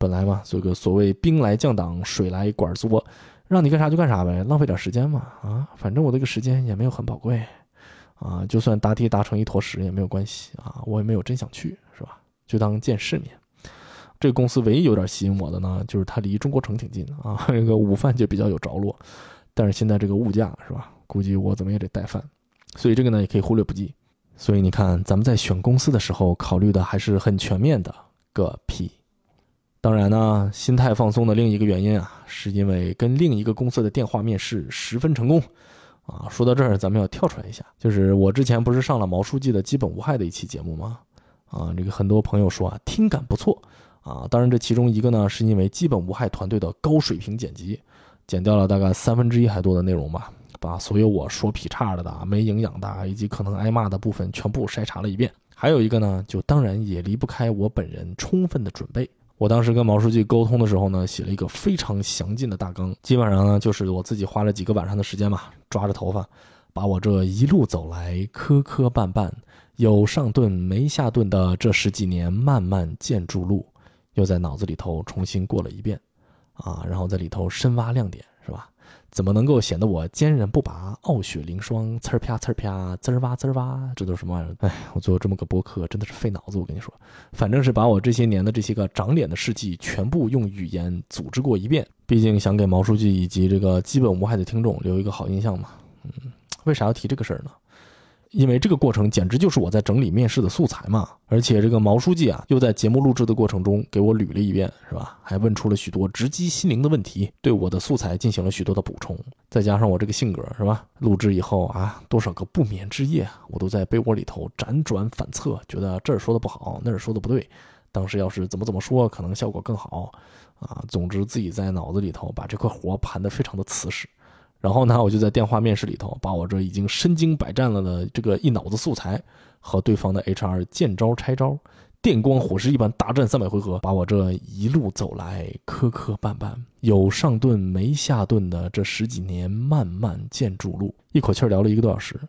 B: 本来嘛，这个所谓兵来将挡，水来管作，让你干啥就干啥呗，浪费点时间嘛。啊，反正我这个时间也没有很宝贵，啊，就算答题答成一坨屎也没有关系啊，我也没有真想去，是吧？就当见世面。这个公司唯一有点吸引我的呢，就是它离中国城挺近的啊，这个午饭就比较有着落。但是现在这个物价是吧？估计我怎么也得带饭，所以这个呢也可以忽略不计。所以你看，咱们在选公司的时候考虑的还是很全面的。个屁！当然呢，心态放松的另一个原因啊，是因为跟另一个公司的电话面试十分成功。啊，说到这儿，咱们要跳出来一下，就是我之前不是上了毛书记的基本无害的一期节目吗？啊，这个很多朋友说啊，听感不错。啊，当然这其中一个呢，是因为基本无害团队的高水平剪辑，剪掉了大概三分之一还多的内容吧，把所有我说劈叉了的、没营养的以及可能挨骂的部分全部筛查了一遍。还有一个呢，就当然也离不开我本人充分的准备。我当时跟毛书记沟通的时候呢，写了一个非常详尽的大纲，基本上呢就是我自己花了几个晚上的时间嘛，抓着头发，把我这一路走来磕磕绊绊、有上顿没下顿的这十几年漫漫建筑路，又在脑子里头重新过了一遍，啊，然后在里头深挖亮点，怎么能够显得我坚韧不拔、傲雪凌霜？呲儿啪呲儿啪，滋儿哇滋儿哇，这都是什么玩意儿？哎，我做这么个博客真的是费脑子。我跟你说，反正是把我这些年的这些个长脸的事迹全部用语言组织过一遍。毕竟想给毛书记以及这个基本无害的听众留一个好印象嘛。嗯，为啥要提这个事儿呢？因为这个过程简直就是我在整理面试的素材嘛，而且这个毛书记啊，又在节目录制的过程中给我捋了一遍，是吧？还问出了许多直击心灵的问题，对我的素材进行了许多的补充。再加上我这个性格，是吧？录制以后啊，多少个不眠之夜，我都在被窝里头辗转反侧，觉得这儿说的不好，那儿说的不对。当时要是怎么怎么说，可能效果更好啊。总之，自己在脑子里头把这块活盘得非常的瓷实。然后呢，我就在电话面试里头，把我这已经身经百战了的这个一脑子素材，和对方的 HR 见招拆招，电光火石一般大战三百回合，把我这一路走来磕磕绊绊、有上顿没下顿的这十几年漫漫建筑路，一口气聊了一个多小时。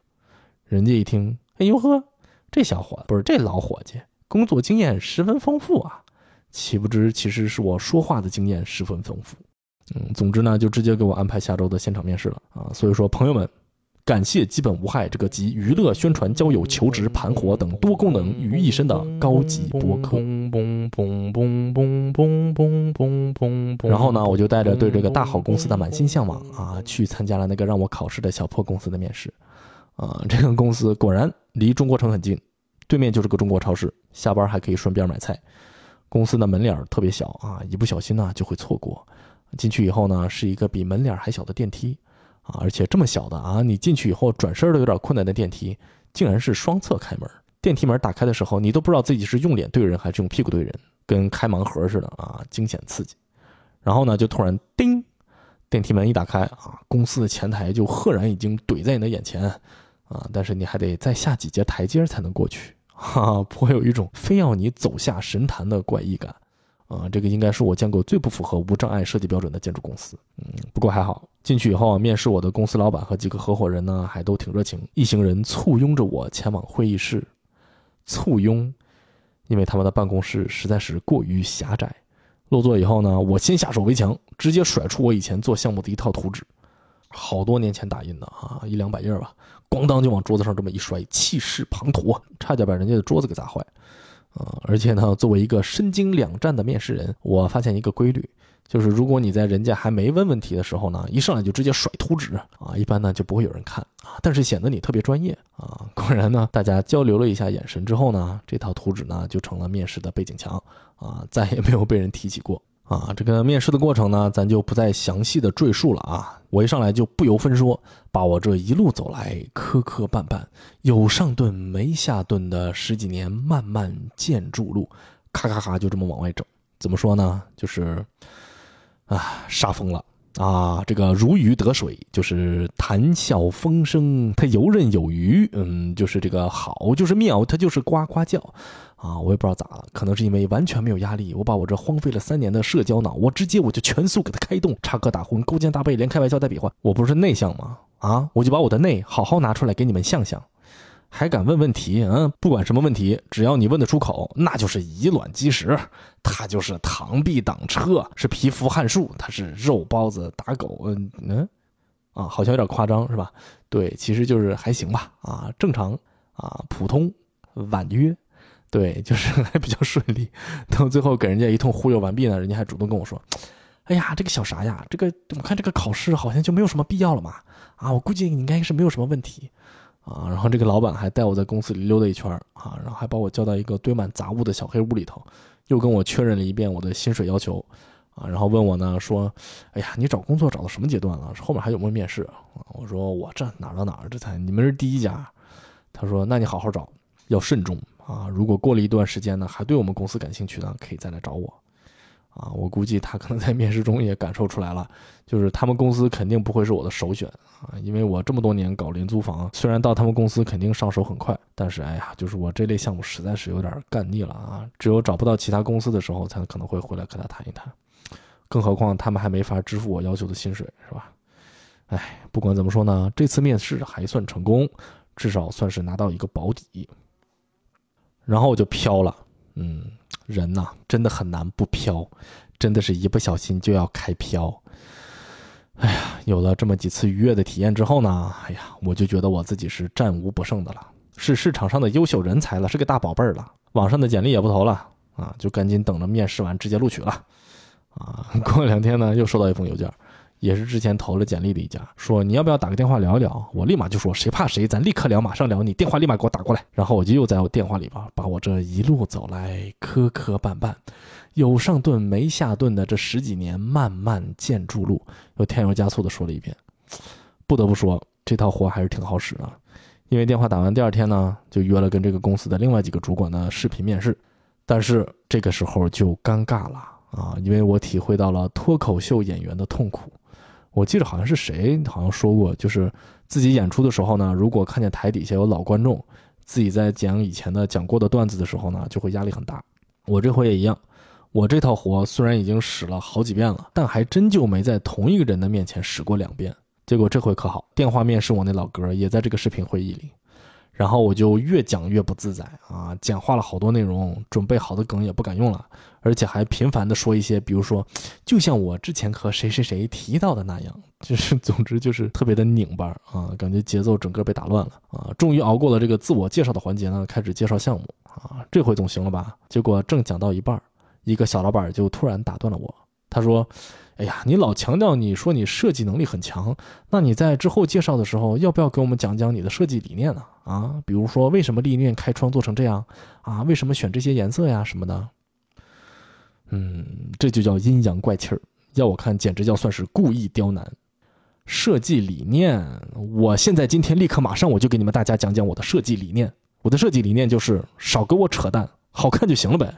B: 人家一听，哎呦呵，这小伙子不是这老伙计，工作经验十分丰富啊，岂不知其实是我说话的经验十分丰富。嗯，总之呢，就直接给我安排下周的现场面试了啊！所以说，朋友们，感谢基本无害这个集娱乐、宣传、交友、求职、盘活等多功能于一身的高级播客。然后呢，我就带着对这个大好公司的满心向往啊，去参加了那个让我考试的小破公司的面试。啊，这个公司果然离中国城很近，对面就是个中国超市，下班还可以顺便买菜。公司的门脸特别小啊，一不小心呢就会错过。进去以后呢，是一个比门脸还小的电梯，啊，而且这么小的啊，你进去以后转身都有点困难的电梯，竟然是双侧开门。电梯门打开的时候，你都不知道自己是用脸对人还是用屁股对人，跟开盲盒似的啊，惊险刺激。然后呢，就突然叮，电梯门一打开啊，公司的前台就赫然已经怼在你的眼前，啊，但是你还得再下几节台阶才能过去，哈，颇有一种非要你走下神坛的怪异感。啊，这个应该是我见过最不符合无障碍设计标准的建筑公司。嗯，不过还好，进去以后啊，面试我的公司老板和几个合伙人呢，还都挺热情。一行人簇拥着我前往会议室，簇拥，因为他们的办公室实在是过于狭窄。落座以后呢，我先下手为强，直接甩出我以前做项目的一套图纸，好多年前打印的啊，一两百页吧，咣当就往桌子上这么一摔，气势磅礴，差点把人家的桌子给砸坏。啊，而且呢，作为一个身经两战的面试人，我发现一个规律，就是如果你在人家还没问问题的时候呢，一上来就直接甩图纸啊，一般呢就不会有人看啊，但是显得你特别专业啊。果然呢，大家交流了一下眼神之后呢，这套图纸呢就成了面试的背景墙啊，再也没有被人提起过。啊，这个面试的过程呢，咱就不再详细的赘述了啊。我一上来就不由分说，把我这一路走来磕磕绊绊、有上顿没下顿的十几年漫漫建筑路，咔咔咔就这么往外整。怎么说呢？就是，啊，杀疯了啊！这个如鱼得水，就是谈笑风生，他游刃有余。嗯，就是这个好，就是妙，他就是呱呱叫。啊，我也不知道咋了，可能是因为完全没有压力，我把我这荒废了三年的社交脑，我直接我就全速给它开动，插科打诨，勾肩搭背，连开玩笑带比划，我不是内向吗？啊，我就把我的内好好拿出来给你们向向。还敢问问题？嗯，不管什么问题，只要你问得出口，那就是以卵击石。他就是螳臂挡车，是蚍蜉撼树，他是肉包子打狗。嗯嗯，啊，好像有点夸张是吧？对，其实就是还行吧。啊，正常啊，普通婉约，对，就是 还比较顺利。到最后给人家一通忽悠完毕呢，人家还主动跟我说：“哎呀，这个小啥呀，这个我看这个考试好像就没有什么必要了嘛。啊，我估计你应该是没有什么问题。”啊，然后这个老板还带我在公司里溜达一圈啊，然后还把我叫到一个堆满杂物的小黑屋里头，又跟我确认了一遍我的薪水要求，啊，然后问我呢说，哎呀，你找工作找到什么阶段了？后面还有没有面试？我说我这哪到哪儿，这才你们是第一家。他说那你好好找，要慎重啊。如果过了一段时间呢，还对我们公司感兴趣呢，可以再来找我。啊，我估计他可能在面试中也感受出来了，就是他们公司肯定不会是我的首选啊，因为我这么多年搞廉租房，虽然到他们公司肯定上手很快，但是哎呀，就是我这类项目实在是有点干腻了啊，只有找不到其他公司的时候，才可能会回来跟他谈一谈，更何况他们还没法支付我要求的薪水，是吧？哎，不管怎么说呢，这次面试还算成功，至少算是拿到一个保底，然后我就飘了，嗯。人呐，真的很难不飘，真的是一不小心就要开飘。哎呀，有了这么几次愉悦的体验之后呢，哎呀，我就觉得我自己是战无不胜的了，是市场上的优秀人才了，是个大宝贝儿了。网上的简历也不投了啊，就赶紧等着面试完直接录取了。啊，过两天呢，又收到一封邮件。也是之前投了简历的一家，说你要不要打个电话聊一聊？我立马就说谁怕谁，咱立刻聊，马上聊。你电话立马给我打过来。然后我就又在我电话里边把我这一路走来磕磕绊绊，有上顿没下顿的这十几年漫漫建筑路，又添油加醋的说了一遍。不得不说，这套活还是挺好使的。因为电话打完第二天呢，就约了跟这个公司的另外几个主管的视频面试。但是这个时候就尴尬了啊，因为我体会到了脱口秀演员的痛苦。我记得好像是谁好像说过，就是自己演出的时候呢，如果看见台底下有老观众，自己在讲以前的讲过的段子的时候呢，就会压力很大。我这回也一样，我这套活虽然已经使了好几遍了，但还真就没在同一个人的面前使过两遍。结果这回可好，电话面试我那老哥也在这个视频会议里。然后我就越讲越不自在啊，简化了好多内容，准备好的梗也不敢用了，而且还频繁的说一些，比如说，就像我之前和谁谁谁提到的那样，就是总之就是特别的拧巴啊，感觉节奏整个被打乱了啊。终于熬过了这个自我介绍的环节呢，开始介绍项目啊，这回总行了吧？结果正讲到一半，一个小老板就突然打断了我，他说。哎呀，你老强调你说你设计能力很强，那你在之后介绍的时候，要不要给我们讲讲你的设计理念呢？啊，比如说为什么立面开窗做成这样啊？为什么选这些颜色呀什么的？嗯，这就叫阴阳怪气儿，要我看简直叫算是故意刁难。设计理念，我现在今天立刻马上我就给你们大家讲讲我的设计理念。我的设计理念就是少给我扯淡，好看就行了呗。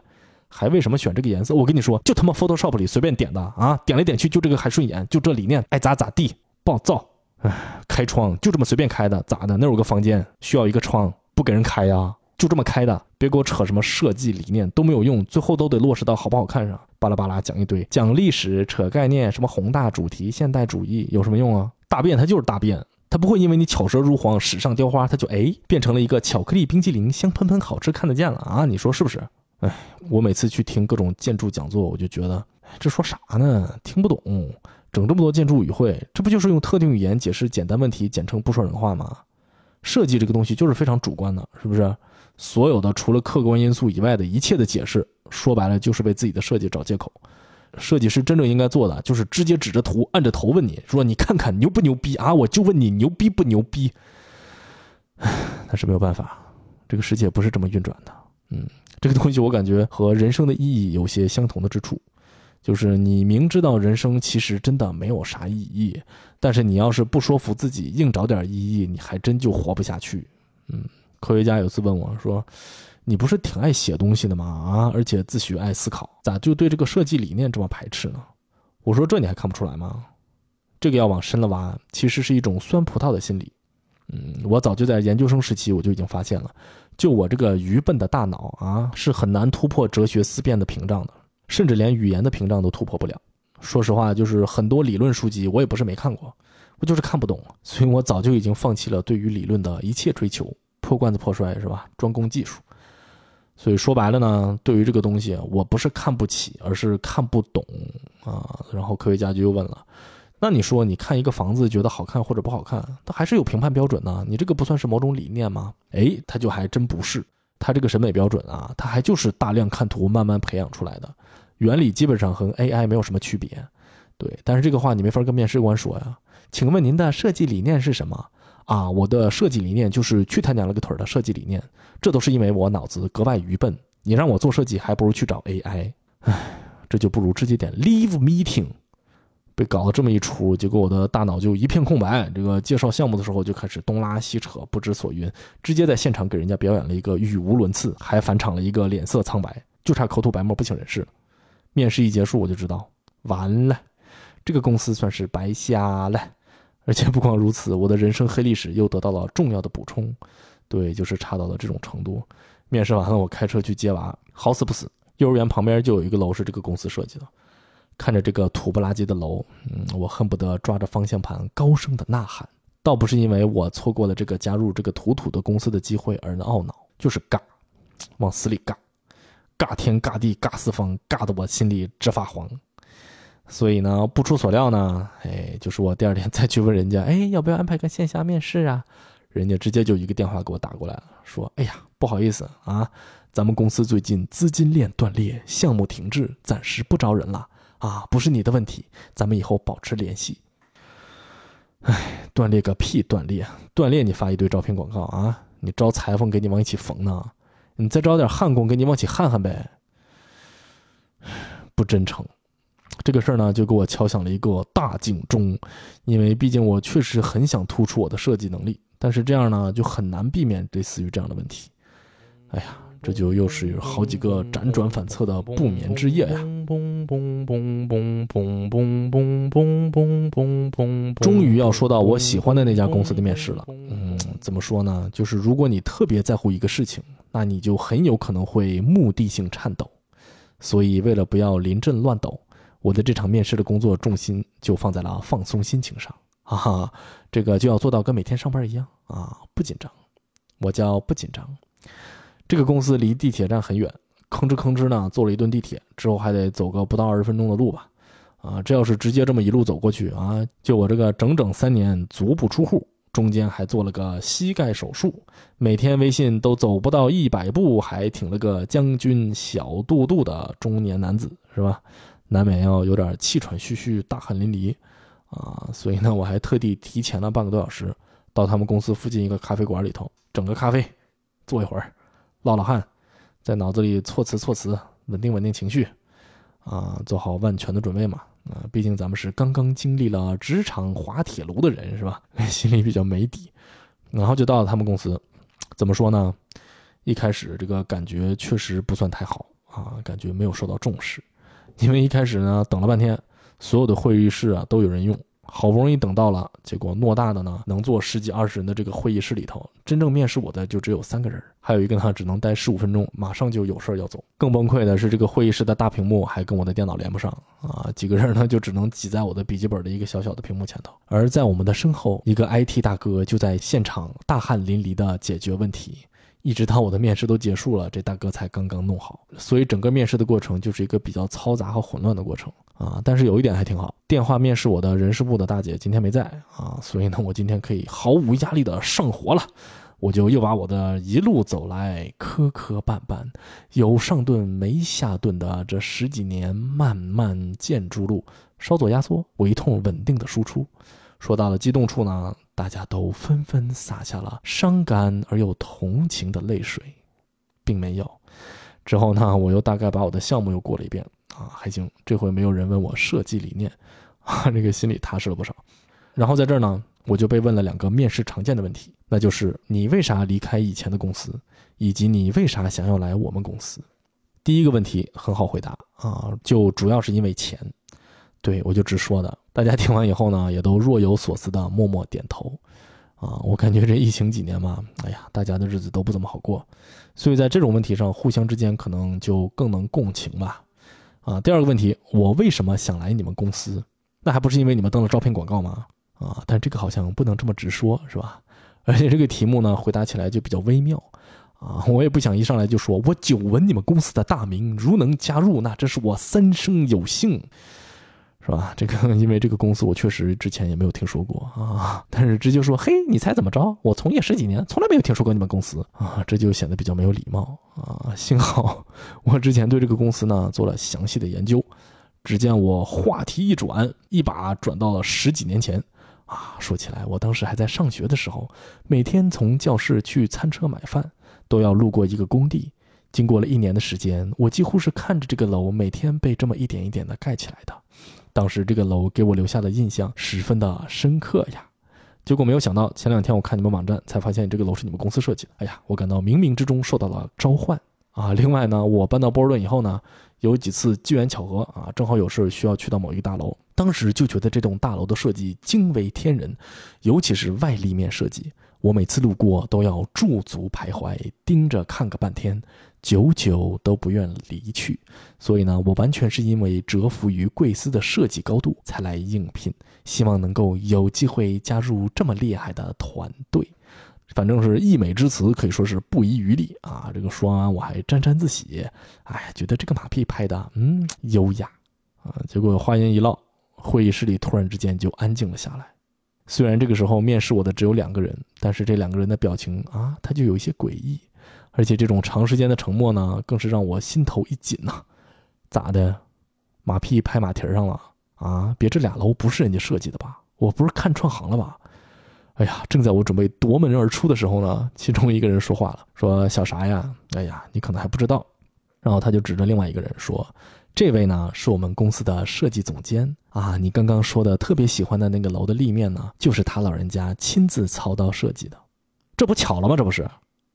B: 还为什么选这个颜色？我跟你说，就他妈 Photoshop 里随便点的啊，点来点去就这个还顺眼，就这理念爱咋咋地，暴躁。唉，开窗就这么随便开的，咋的？那有个房间需要一个窗，不给人开呀？就这么开的，别给我扯什么设计理念都没有用，最后都得落实到好不好看上。巴拉巴拉讲一堆，讲历史，扯概念，什么宏大主题、现代主义有什么用啊？大便它就是大便，它不会因为你巧舌如簧、史上雕花，它就哎变成了一个巧克力冰激凌，香喷喷，好吃看得见了啊？你说是不是？哎，我每次去听各种建筑讲座，我就觉得这说啥呢？听不懂，整这么多建筑语汇，这不就是用特定语言解释简单问题，简称不说人话吗？设计这个东西就是非常主观的，是不是？所有的除了客观因素以外的一切的解释，说白了就是为自己的设计找借口。设计师真正应该做的就是直接指着图，按着头问你说：“你看看牛不牛逼啊？”我就问你牛逼不牛逼？但是没有办法，这个世界不是这么运转的。嗯。这个东西我感觉和人生的意义有些相同的之处，就是你明知道人生其实真的没有啥意义，但是你要是不说服自己，硬找点意义，你还真就活不下去。嗯，科学家有次问我说：“你不是挺爱写东西的吗？啊，而且自诩爱思考，咋就对这个设计理念这么排斥呢？”我说：“这你还看不出来吗？这个要往深了挖，其实是一种酸葡萄的心理。嗯，我早就在研究生时期我就已经发现了。”就我这个愚笨的大脑啊，是很难突破哲学思辨的屏障的，甚至连语言的屏障都突破不了。说实话，就是很多理论书籍我也不是没看过，我就是看不懂，所以我早就已经放弃了对于理论的一切追求，破罐子破摔是吧？专攻技术。所以说白了呢，对于这个东西，我不是看不起，而是看不懂啊。然后科学家就又问了：“那你说，你看一个房子觉得好看或者不好看，它还是有评判标准呢？你这个不算是某种理念吗？”哎，他就还真不是，他这个审美标准啊，他还就是大量看图慢慢培养出来的，原理基本上和 AI 没有什么区别。对，但是这个话你没法跟面试官说呀。请问您的设计理念是什么？啊，我的设计理念就是去他娘了个腿的设计理念，这都是因为我脑子格外愚笨。你让我做设计，还不如去找 AI。唉，这就不如直接点 Leave Meeting。被搞了这么一出，结果我的大脑就一片空白。这个介绍项目的时候就开始东拉西扯，不知所云，直接在现场给人家表演了一个语无伦次，还返场了一个脸色苍白，就差口吐白沫不省人事。面试一结束，我就知道完了，这个公司算是白瞎了。而且不光如此，我的人生黑历史又得到了重要的补充，对，就是差到了这种程度。面试完了，我开车去接娃，好死不死，幼儿园旁边就有一个楼是这个公司设计的。看着这个土不拉几的楼，嗯，我恨不得抓着方向盘高声的呐喊。倒不是因为我错过了这个加入这个土土的公司的机会而懊恼，就是尬，往死里尬，尬天尬地尬四方，尬得我心里直发慌。所以呢，不出所料呢，哎，就是我第二天再去问人家，哎，要不要安排个线下面试啊？人家直接就一个电话给我打过来了，说，哎呀，不好意思啊，咱们公司最近资金链断裂，项目停滞，暂时不招人了啊，不是你的问题，咱们以后保持联系。哎，断裂个屁断裂，断裂你发一堆招聘广告啊，你招裁缝给你往一起缝呢，你再招点焊工给你往起焊焊呗，不真诚。这个事儿呢，就给我敲响了一个大警钟，因为毕竟我确实很想突出我的设计能力，但是这样呢，就很难避免类似于这样的问题。哎呀，这就又是好几个辗转反侧的不眠之夜呀！终于要说到我喜欢的那家公司的面试了。嗯，怎么说呢？就是如果你特别在乎一个事情，那你就很有可能会目的性颤抖。所以为了不要临阵乱抖。我的这场面试的工作重心就放在了放松心情上，哈哈，这个就要做到跟每天上班一样啊，不紧张。我叫不紧张。这个公司离地铁站很远，吭哧吭哧呢，坐了一顿地铁之后还得走个不到二十分钟的路吧，啊，这要是直接这么一路走过去啊，就我这个整整三年足不出户，中间还做了个膝盖手术，每天微信都走不到一百步，还挺了个将军小肚肚的中年男子，是吧？难免要有点气喘吁吁、大汗淋漓，啊，所以呢，我还特地提前了半个多小时，到他们公司附近一个咖啡馆里头，整个咖啡，坐一会儿，唠唠汗，在脑子里措辞措辞，稳定稳定情绪，啊，做好万全的准备嘛，啊，毕竟咱们是刚刚经历了职场滑铁卢的人，是吧？心里比较没底，然后就到了他们公司，怎么说呢？一开始这个感觉确实不算太好啊，感觉没有受到重视。因为一开始呢，等了半天，所有的会议室啊都有人用，好不容易等到了，结果偌大的呢能坐十几二十人的这个会议室里头，真正面试我的就只有三个人，还有一个呢只能待十五分钟，马上就有事要走。更崩溃的是，这个会议室的大屏幕还跟我的电脑连不上啊，几个人呢就只能挤在我的笔记本的一个小小的屏幕前头，而在我们的身后，一个 IT 大哥就在现场大汗淋漓的解决问题。一直到我的面试都结束了，这大哥才刚刚弄好，所以整个面试的过程就是一个比较嘈杂和混乱的过程啊。但是有一点还挺好，电话面试我的人事部的大姐今天没在啊，所以呢，我今天可以毫无压力的上活了。我就又把我的一路走来磕磕绊绊、有上顿没下顿的这十几年漫漫建筑路稍作压缩，我一通稳定的输出。说到了激动处呢。大家都纷纷洒下了伤感而又同情的泪水，并没有。之后呢，我又大概把我的项目又过了一遍啊，还行，这回没有人问我设计理念，啊，这个心里踏实了不少。然后在这儿呢，我就被问了两个面试常见的问题，那就是你为啥离开以前的公司，以及你为啥想要来我们公司。第一个问题很好回答啊，就主要是因为钱。对我就直说的，大家听完以后呢，也都若有所思的默默点头，啊，我感觉这疫情几年嘛，哎呀，大家的日子都不怎么好过，所以在这种问题上，互相之间可能就更能共情吧，啊，第二个问题，我为什么想来你们公司？那还不是因为你们登了招聘广告吗？啊，但这个好像不能这么直说，是吧？而且这个题目呢，回答起来就比较微妙啊。我也不想一上来就说我久闻你们公司的大名，如能加入，那真是我三生有幸。是吧？这个因为这个公司我确实之前也没有听说过啊，但是直接说，嘿，你猜怎么着？我从业十几年，从来没有听说过你们公司啊，这就显得比较没有礼貌啊。幸好我之前对这个公司呢做了详细的研究。只见我话题一转，一把转到了十几年前啊。说起来，我当时还在上学的时候，每天从教室去餐车买饭，都要路过一个工地。经过了一年的时间，我几乎是看着这个楼每天被这么一点一点的盖起来的。当时这个楼给我留下的印象十分的深刻呀，结果没有想到，前两天我看你们网站才发现这个楼是你们公司设计的。哎呀，我感到冥冥之中受到了召唤啊！另外呢，我搬到波士顿以后呢，有几次机缘巧合啊，正好有事需要去到某一个大楼，当时就觉得这栋大楼的设计惊为天人，尤其是外立面设计，我每次路过都要驻足徘徊，盯着看个半天。久久都不愿离去，所以呢，我完全是因为折服于贵司的设计高度才来应聘，希望能够有机会加入这么厉害的团队。反正是溢美之词，可以说是不遗余力啊！这个说完我还沾沾自喜，哎，觉得这个马屁拍的嗯优雅啊。结果话音一落，会议室里突然之间就安静了下来。虽然这个时候面试我的只有两个人，但是这两个人的表情啊，他就有一些诡异。而且这种长时间的沉默呢，更是让我心头一紧呐。咋的，马屁拍马蹄上了啊？别这俩楼不是人家设计的吧？我不是看串行了吧？哎呀，正在我准备夺门而出的时候呢，其中一个人说话了，说小啥呀？哎呀，你可能还不知道。然后他就指着另外一个人说：“这位呢，是我们公司的设计总监啊。你刚刚说的特别喜欢的那个楼的立面呢，就是他老人家亲自操刀设计的。这不巧了吗？这不是？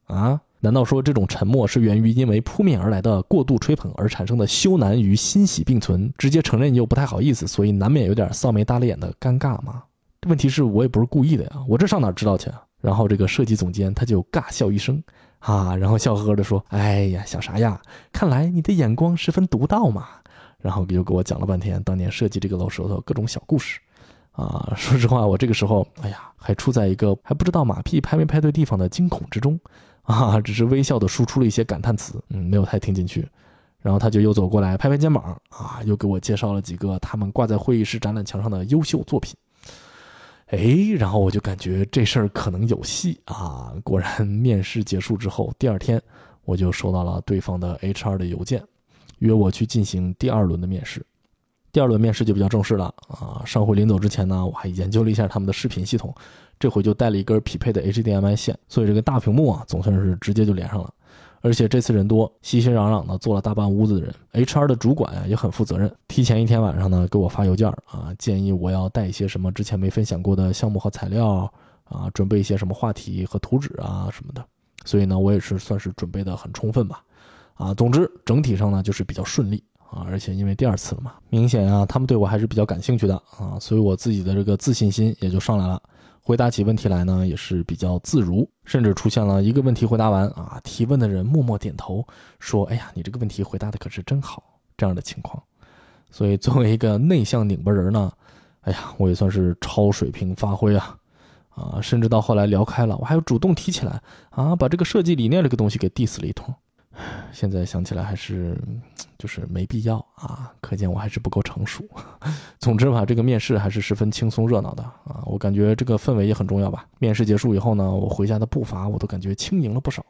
B: 啊？”难道说这种沉默是源于因为扑面而来的过度吹捧而产生的羞难与欣喜并存？直接承认又不太好意思，所以难免有点臊眉耷了眼的尴尬吗？问题是我也不是故意的呀，我这上哪知道去？然后这个设计总监他就尬笑一声，啊，然后笑呵呵的说：“哎呀，想啥呀？看来你的眼光十分独到嘛。”然后又给我讲了半天当年设计这个楼时候的各种小故事。啊，说实话，我这个时候，哎呀，还处在一个还不知道马屁拍没拍对地方的惊恐之中。啊，只是微笑的输出了一些感叹词，嗯，没有太听进去。然后他就又走过来拍拍肩膀，啊，又给我介绍了几个他们挂在会议室展览墙上的优秀作品。哎，然后我就感觉这事儿可能有戏啊！果然，面试结束之后，第二天我就收到了对方的 HR 的邮件，约我去进行第二轮的面试。第二轮面试就比较正式了啊！上回临走之前呢，我还研究了一下他们的视频系统。这回就带了一根匹配的 HDMI 线，所以这个大屏幕啊，总算是直接就连上了。而且这次人多，熙熙攘攘的坐了大半屋子的人，HR 的主管呀也很负责任，提前一天晚上呢给我发邮件啊，建议我要带一些什么之前没分享过的项目和材料啊，准备一些什么话题和图纸啊什么的。所以呢，我也是算是准备的很充分吧。啊，总之整体上呢就是比较顺利啊，而且因为第二次了嘛，明显啊他们对我还是比较感兴趣的啊，所以我自己的这个自信心也就上来了。回答起问题来呢，也是比较自如，甚至出现了一个问题回答完啊，提问的人默默点头说：“哎呀，你这个问题回答的可是真好。”这样的情况，所以作为一个内向拧巴人呢，哎呀，我也算是超水平发挥啊，啊，甚至到后来聊开了，我还要主动提起来啊，把这个设计理念这个东西给 diss 了一通。现在想起来还是，就是没必要啊，可见我还是不够成熟。总之吧，这个面试还是十分轻松热闹的啊，我感觉这个氛围也很重要吧。面试结束以后呢，我回家的步伐我都感觉轻盈了不少，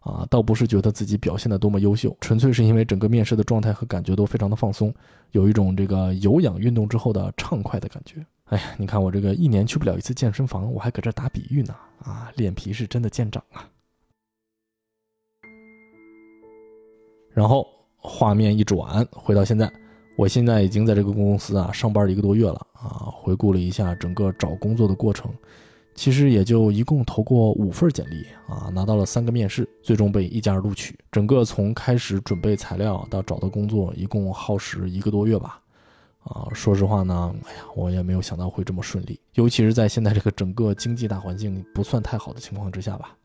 B: 啊，倒不是觉得自己表现的多么优秀，纯粹是因为整个面试的状态和感觉都非常的放松，有一种这个有氧运动之后的畅快的感觉。哎呀，你看我这个一年去不了一次健身房，我还搁这打比喻呢，啊，脸皮是真的见长啊。然后画面一转，回到现在，我现在已经在这个公司啊上班一个多月了啊。回顾了一下整个找工作的过程，其实也就一共投过五份简历啊，拿到了三个面试，最终被一家录取。整个从开始准备材料到找到工作，一共耗时一个多月吧。啊，说实话呢，哎呀，我也没有想到会这么顺利，尤其是在现在这个整个经济大环境不算太好的情况之下吧。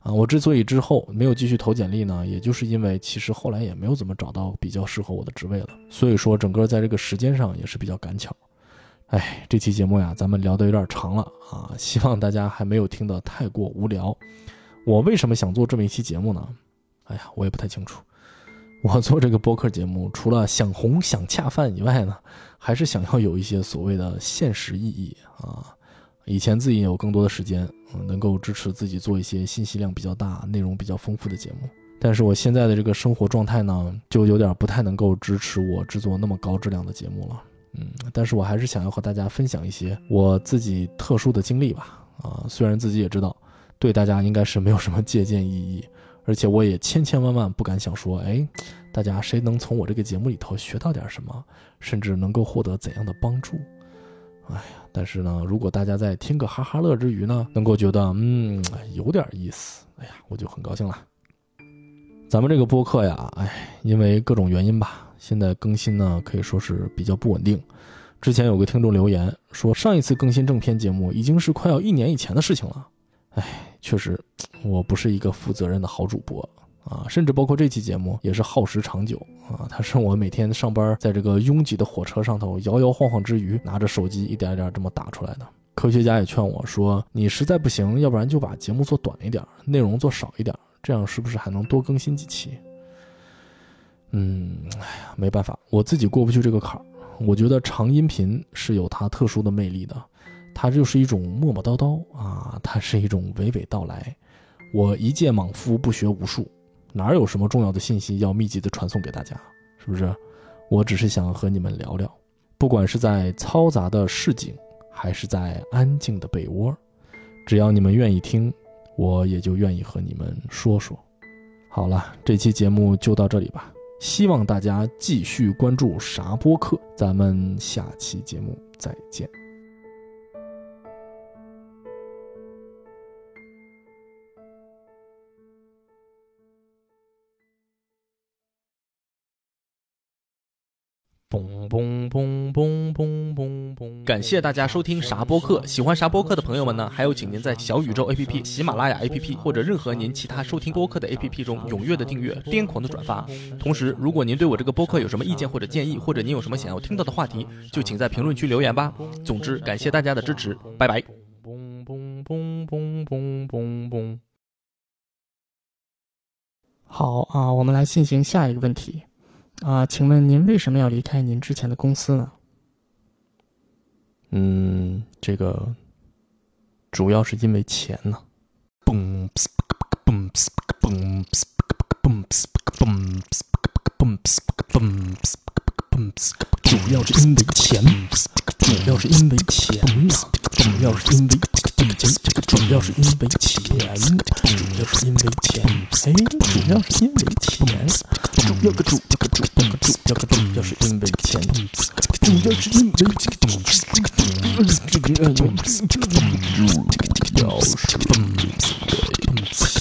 B: 啊，我之所以之后没有继续投简历呢，也就是因为其实后来也没有怎么找到比较适合我的职位了。所以说，整个在这个时间上也是比较赶巧。哎，这期节目呀，咱们聊得有点长了啊，希望大家还没有听得太过无聊。我为什么想做这么一期节目呢？哎呀，我也不太清楚。我做这个播客节目，除了想红想恰饭以外呢，还是想要有一些所谓的现实意义啊。以前自己有更多的时间，嗯，能够支持自己做一些信息量比较大、内容比较丰富的节目。但是我现在的这个生活状态呢，就有点不太能够支持我制作那么高质量的节目了。嗯，但是我还是想要和大家分享一些我自己特殊的经历吧。啊，虽然自己也知道，对大家应该是没有什么借鉴意义，而且我也千千万万不敢想说，哎，大家谁能从我这个节目里头学到点什么，甚至能够获得怎样的帮助？哎呀，但是呢，如果大家在听个哈哈乐之余呢，能够觉得嗯有点意思，哎呀，我就很高兴了。咱们这个播客呀，哎，因为各种原因吧。现在更新呢，可以说是比较不稳定。之前有个听众留言说，上一次更新正片节目已经是快要一年以前的事情了。哎，确实，我不是一个负责任的好主播啊，甚至包括这期节目也是耗时长久啊。它是我每天上班在这个拥挤的火车上头摇摇晃晃之余，拿着手机一点点这么打出来的。科学家也劝我说，你实在不行，要不然就把节目做短一点，内容做少一点，这样是不是还能多更新几期？嗯，哎呀，没办法，我自己过不去这个坎儿。我觉得长音频是有它特殊的魅力的，它就是一种磨磨叨叨啊，它是一种娓娓道来。我一介莽夫，不学无术，哪有什么重要的信息要密集的传送给大家？是不是？我只是想和你们聊聊，不管是在嘈杂的市井，还是在安静的被窝，只要你们愿意听，我也就愿意和你们说说。好了，这期节目就到这里吧。希望大家继续关注啥播客，咱们下期节目再见。嘣嘣嘣嘣嘣嘣嘣！感谢大家收听啥播客，喜欢啥播客的朋友们呢？还有，请您在小宇宙 APP、喜马拉雅 APP 或者任何您其他收听播客的 APP 中踊跃的订阅、癫狂的转发。同时，如果您对我这个播客有什么意见或者建议，或者您有什么想要听到的话题，就请在评论区留言吧。总之，感谢大家的支持，拜拜。嘣嘣嘣嘣嘣嘣嘣！
A: 好啊，我们来进行下一个问题。啊，请问您为什么要离开您之前的公司呢？
B: 嗯，这个主要是因为钱呢。主要是因为钱，主要是因为钱。主要是因为北，主要是因为钱，主要是因为钱，哎，主要是因为钱，主要主，主，主，主要是因为钱，主要是因为这个，这个，这个，这个，这个主要是因为钱。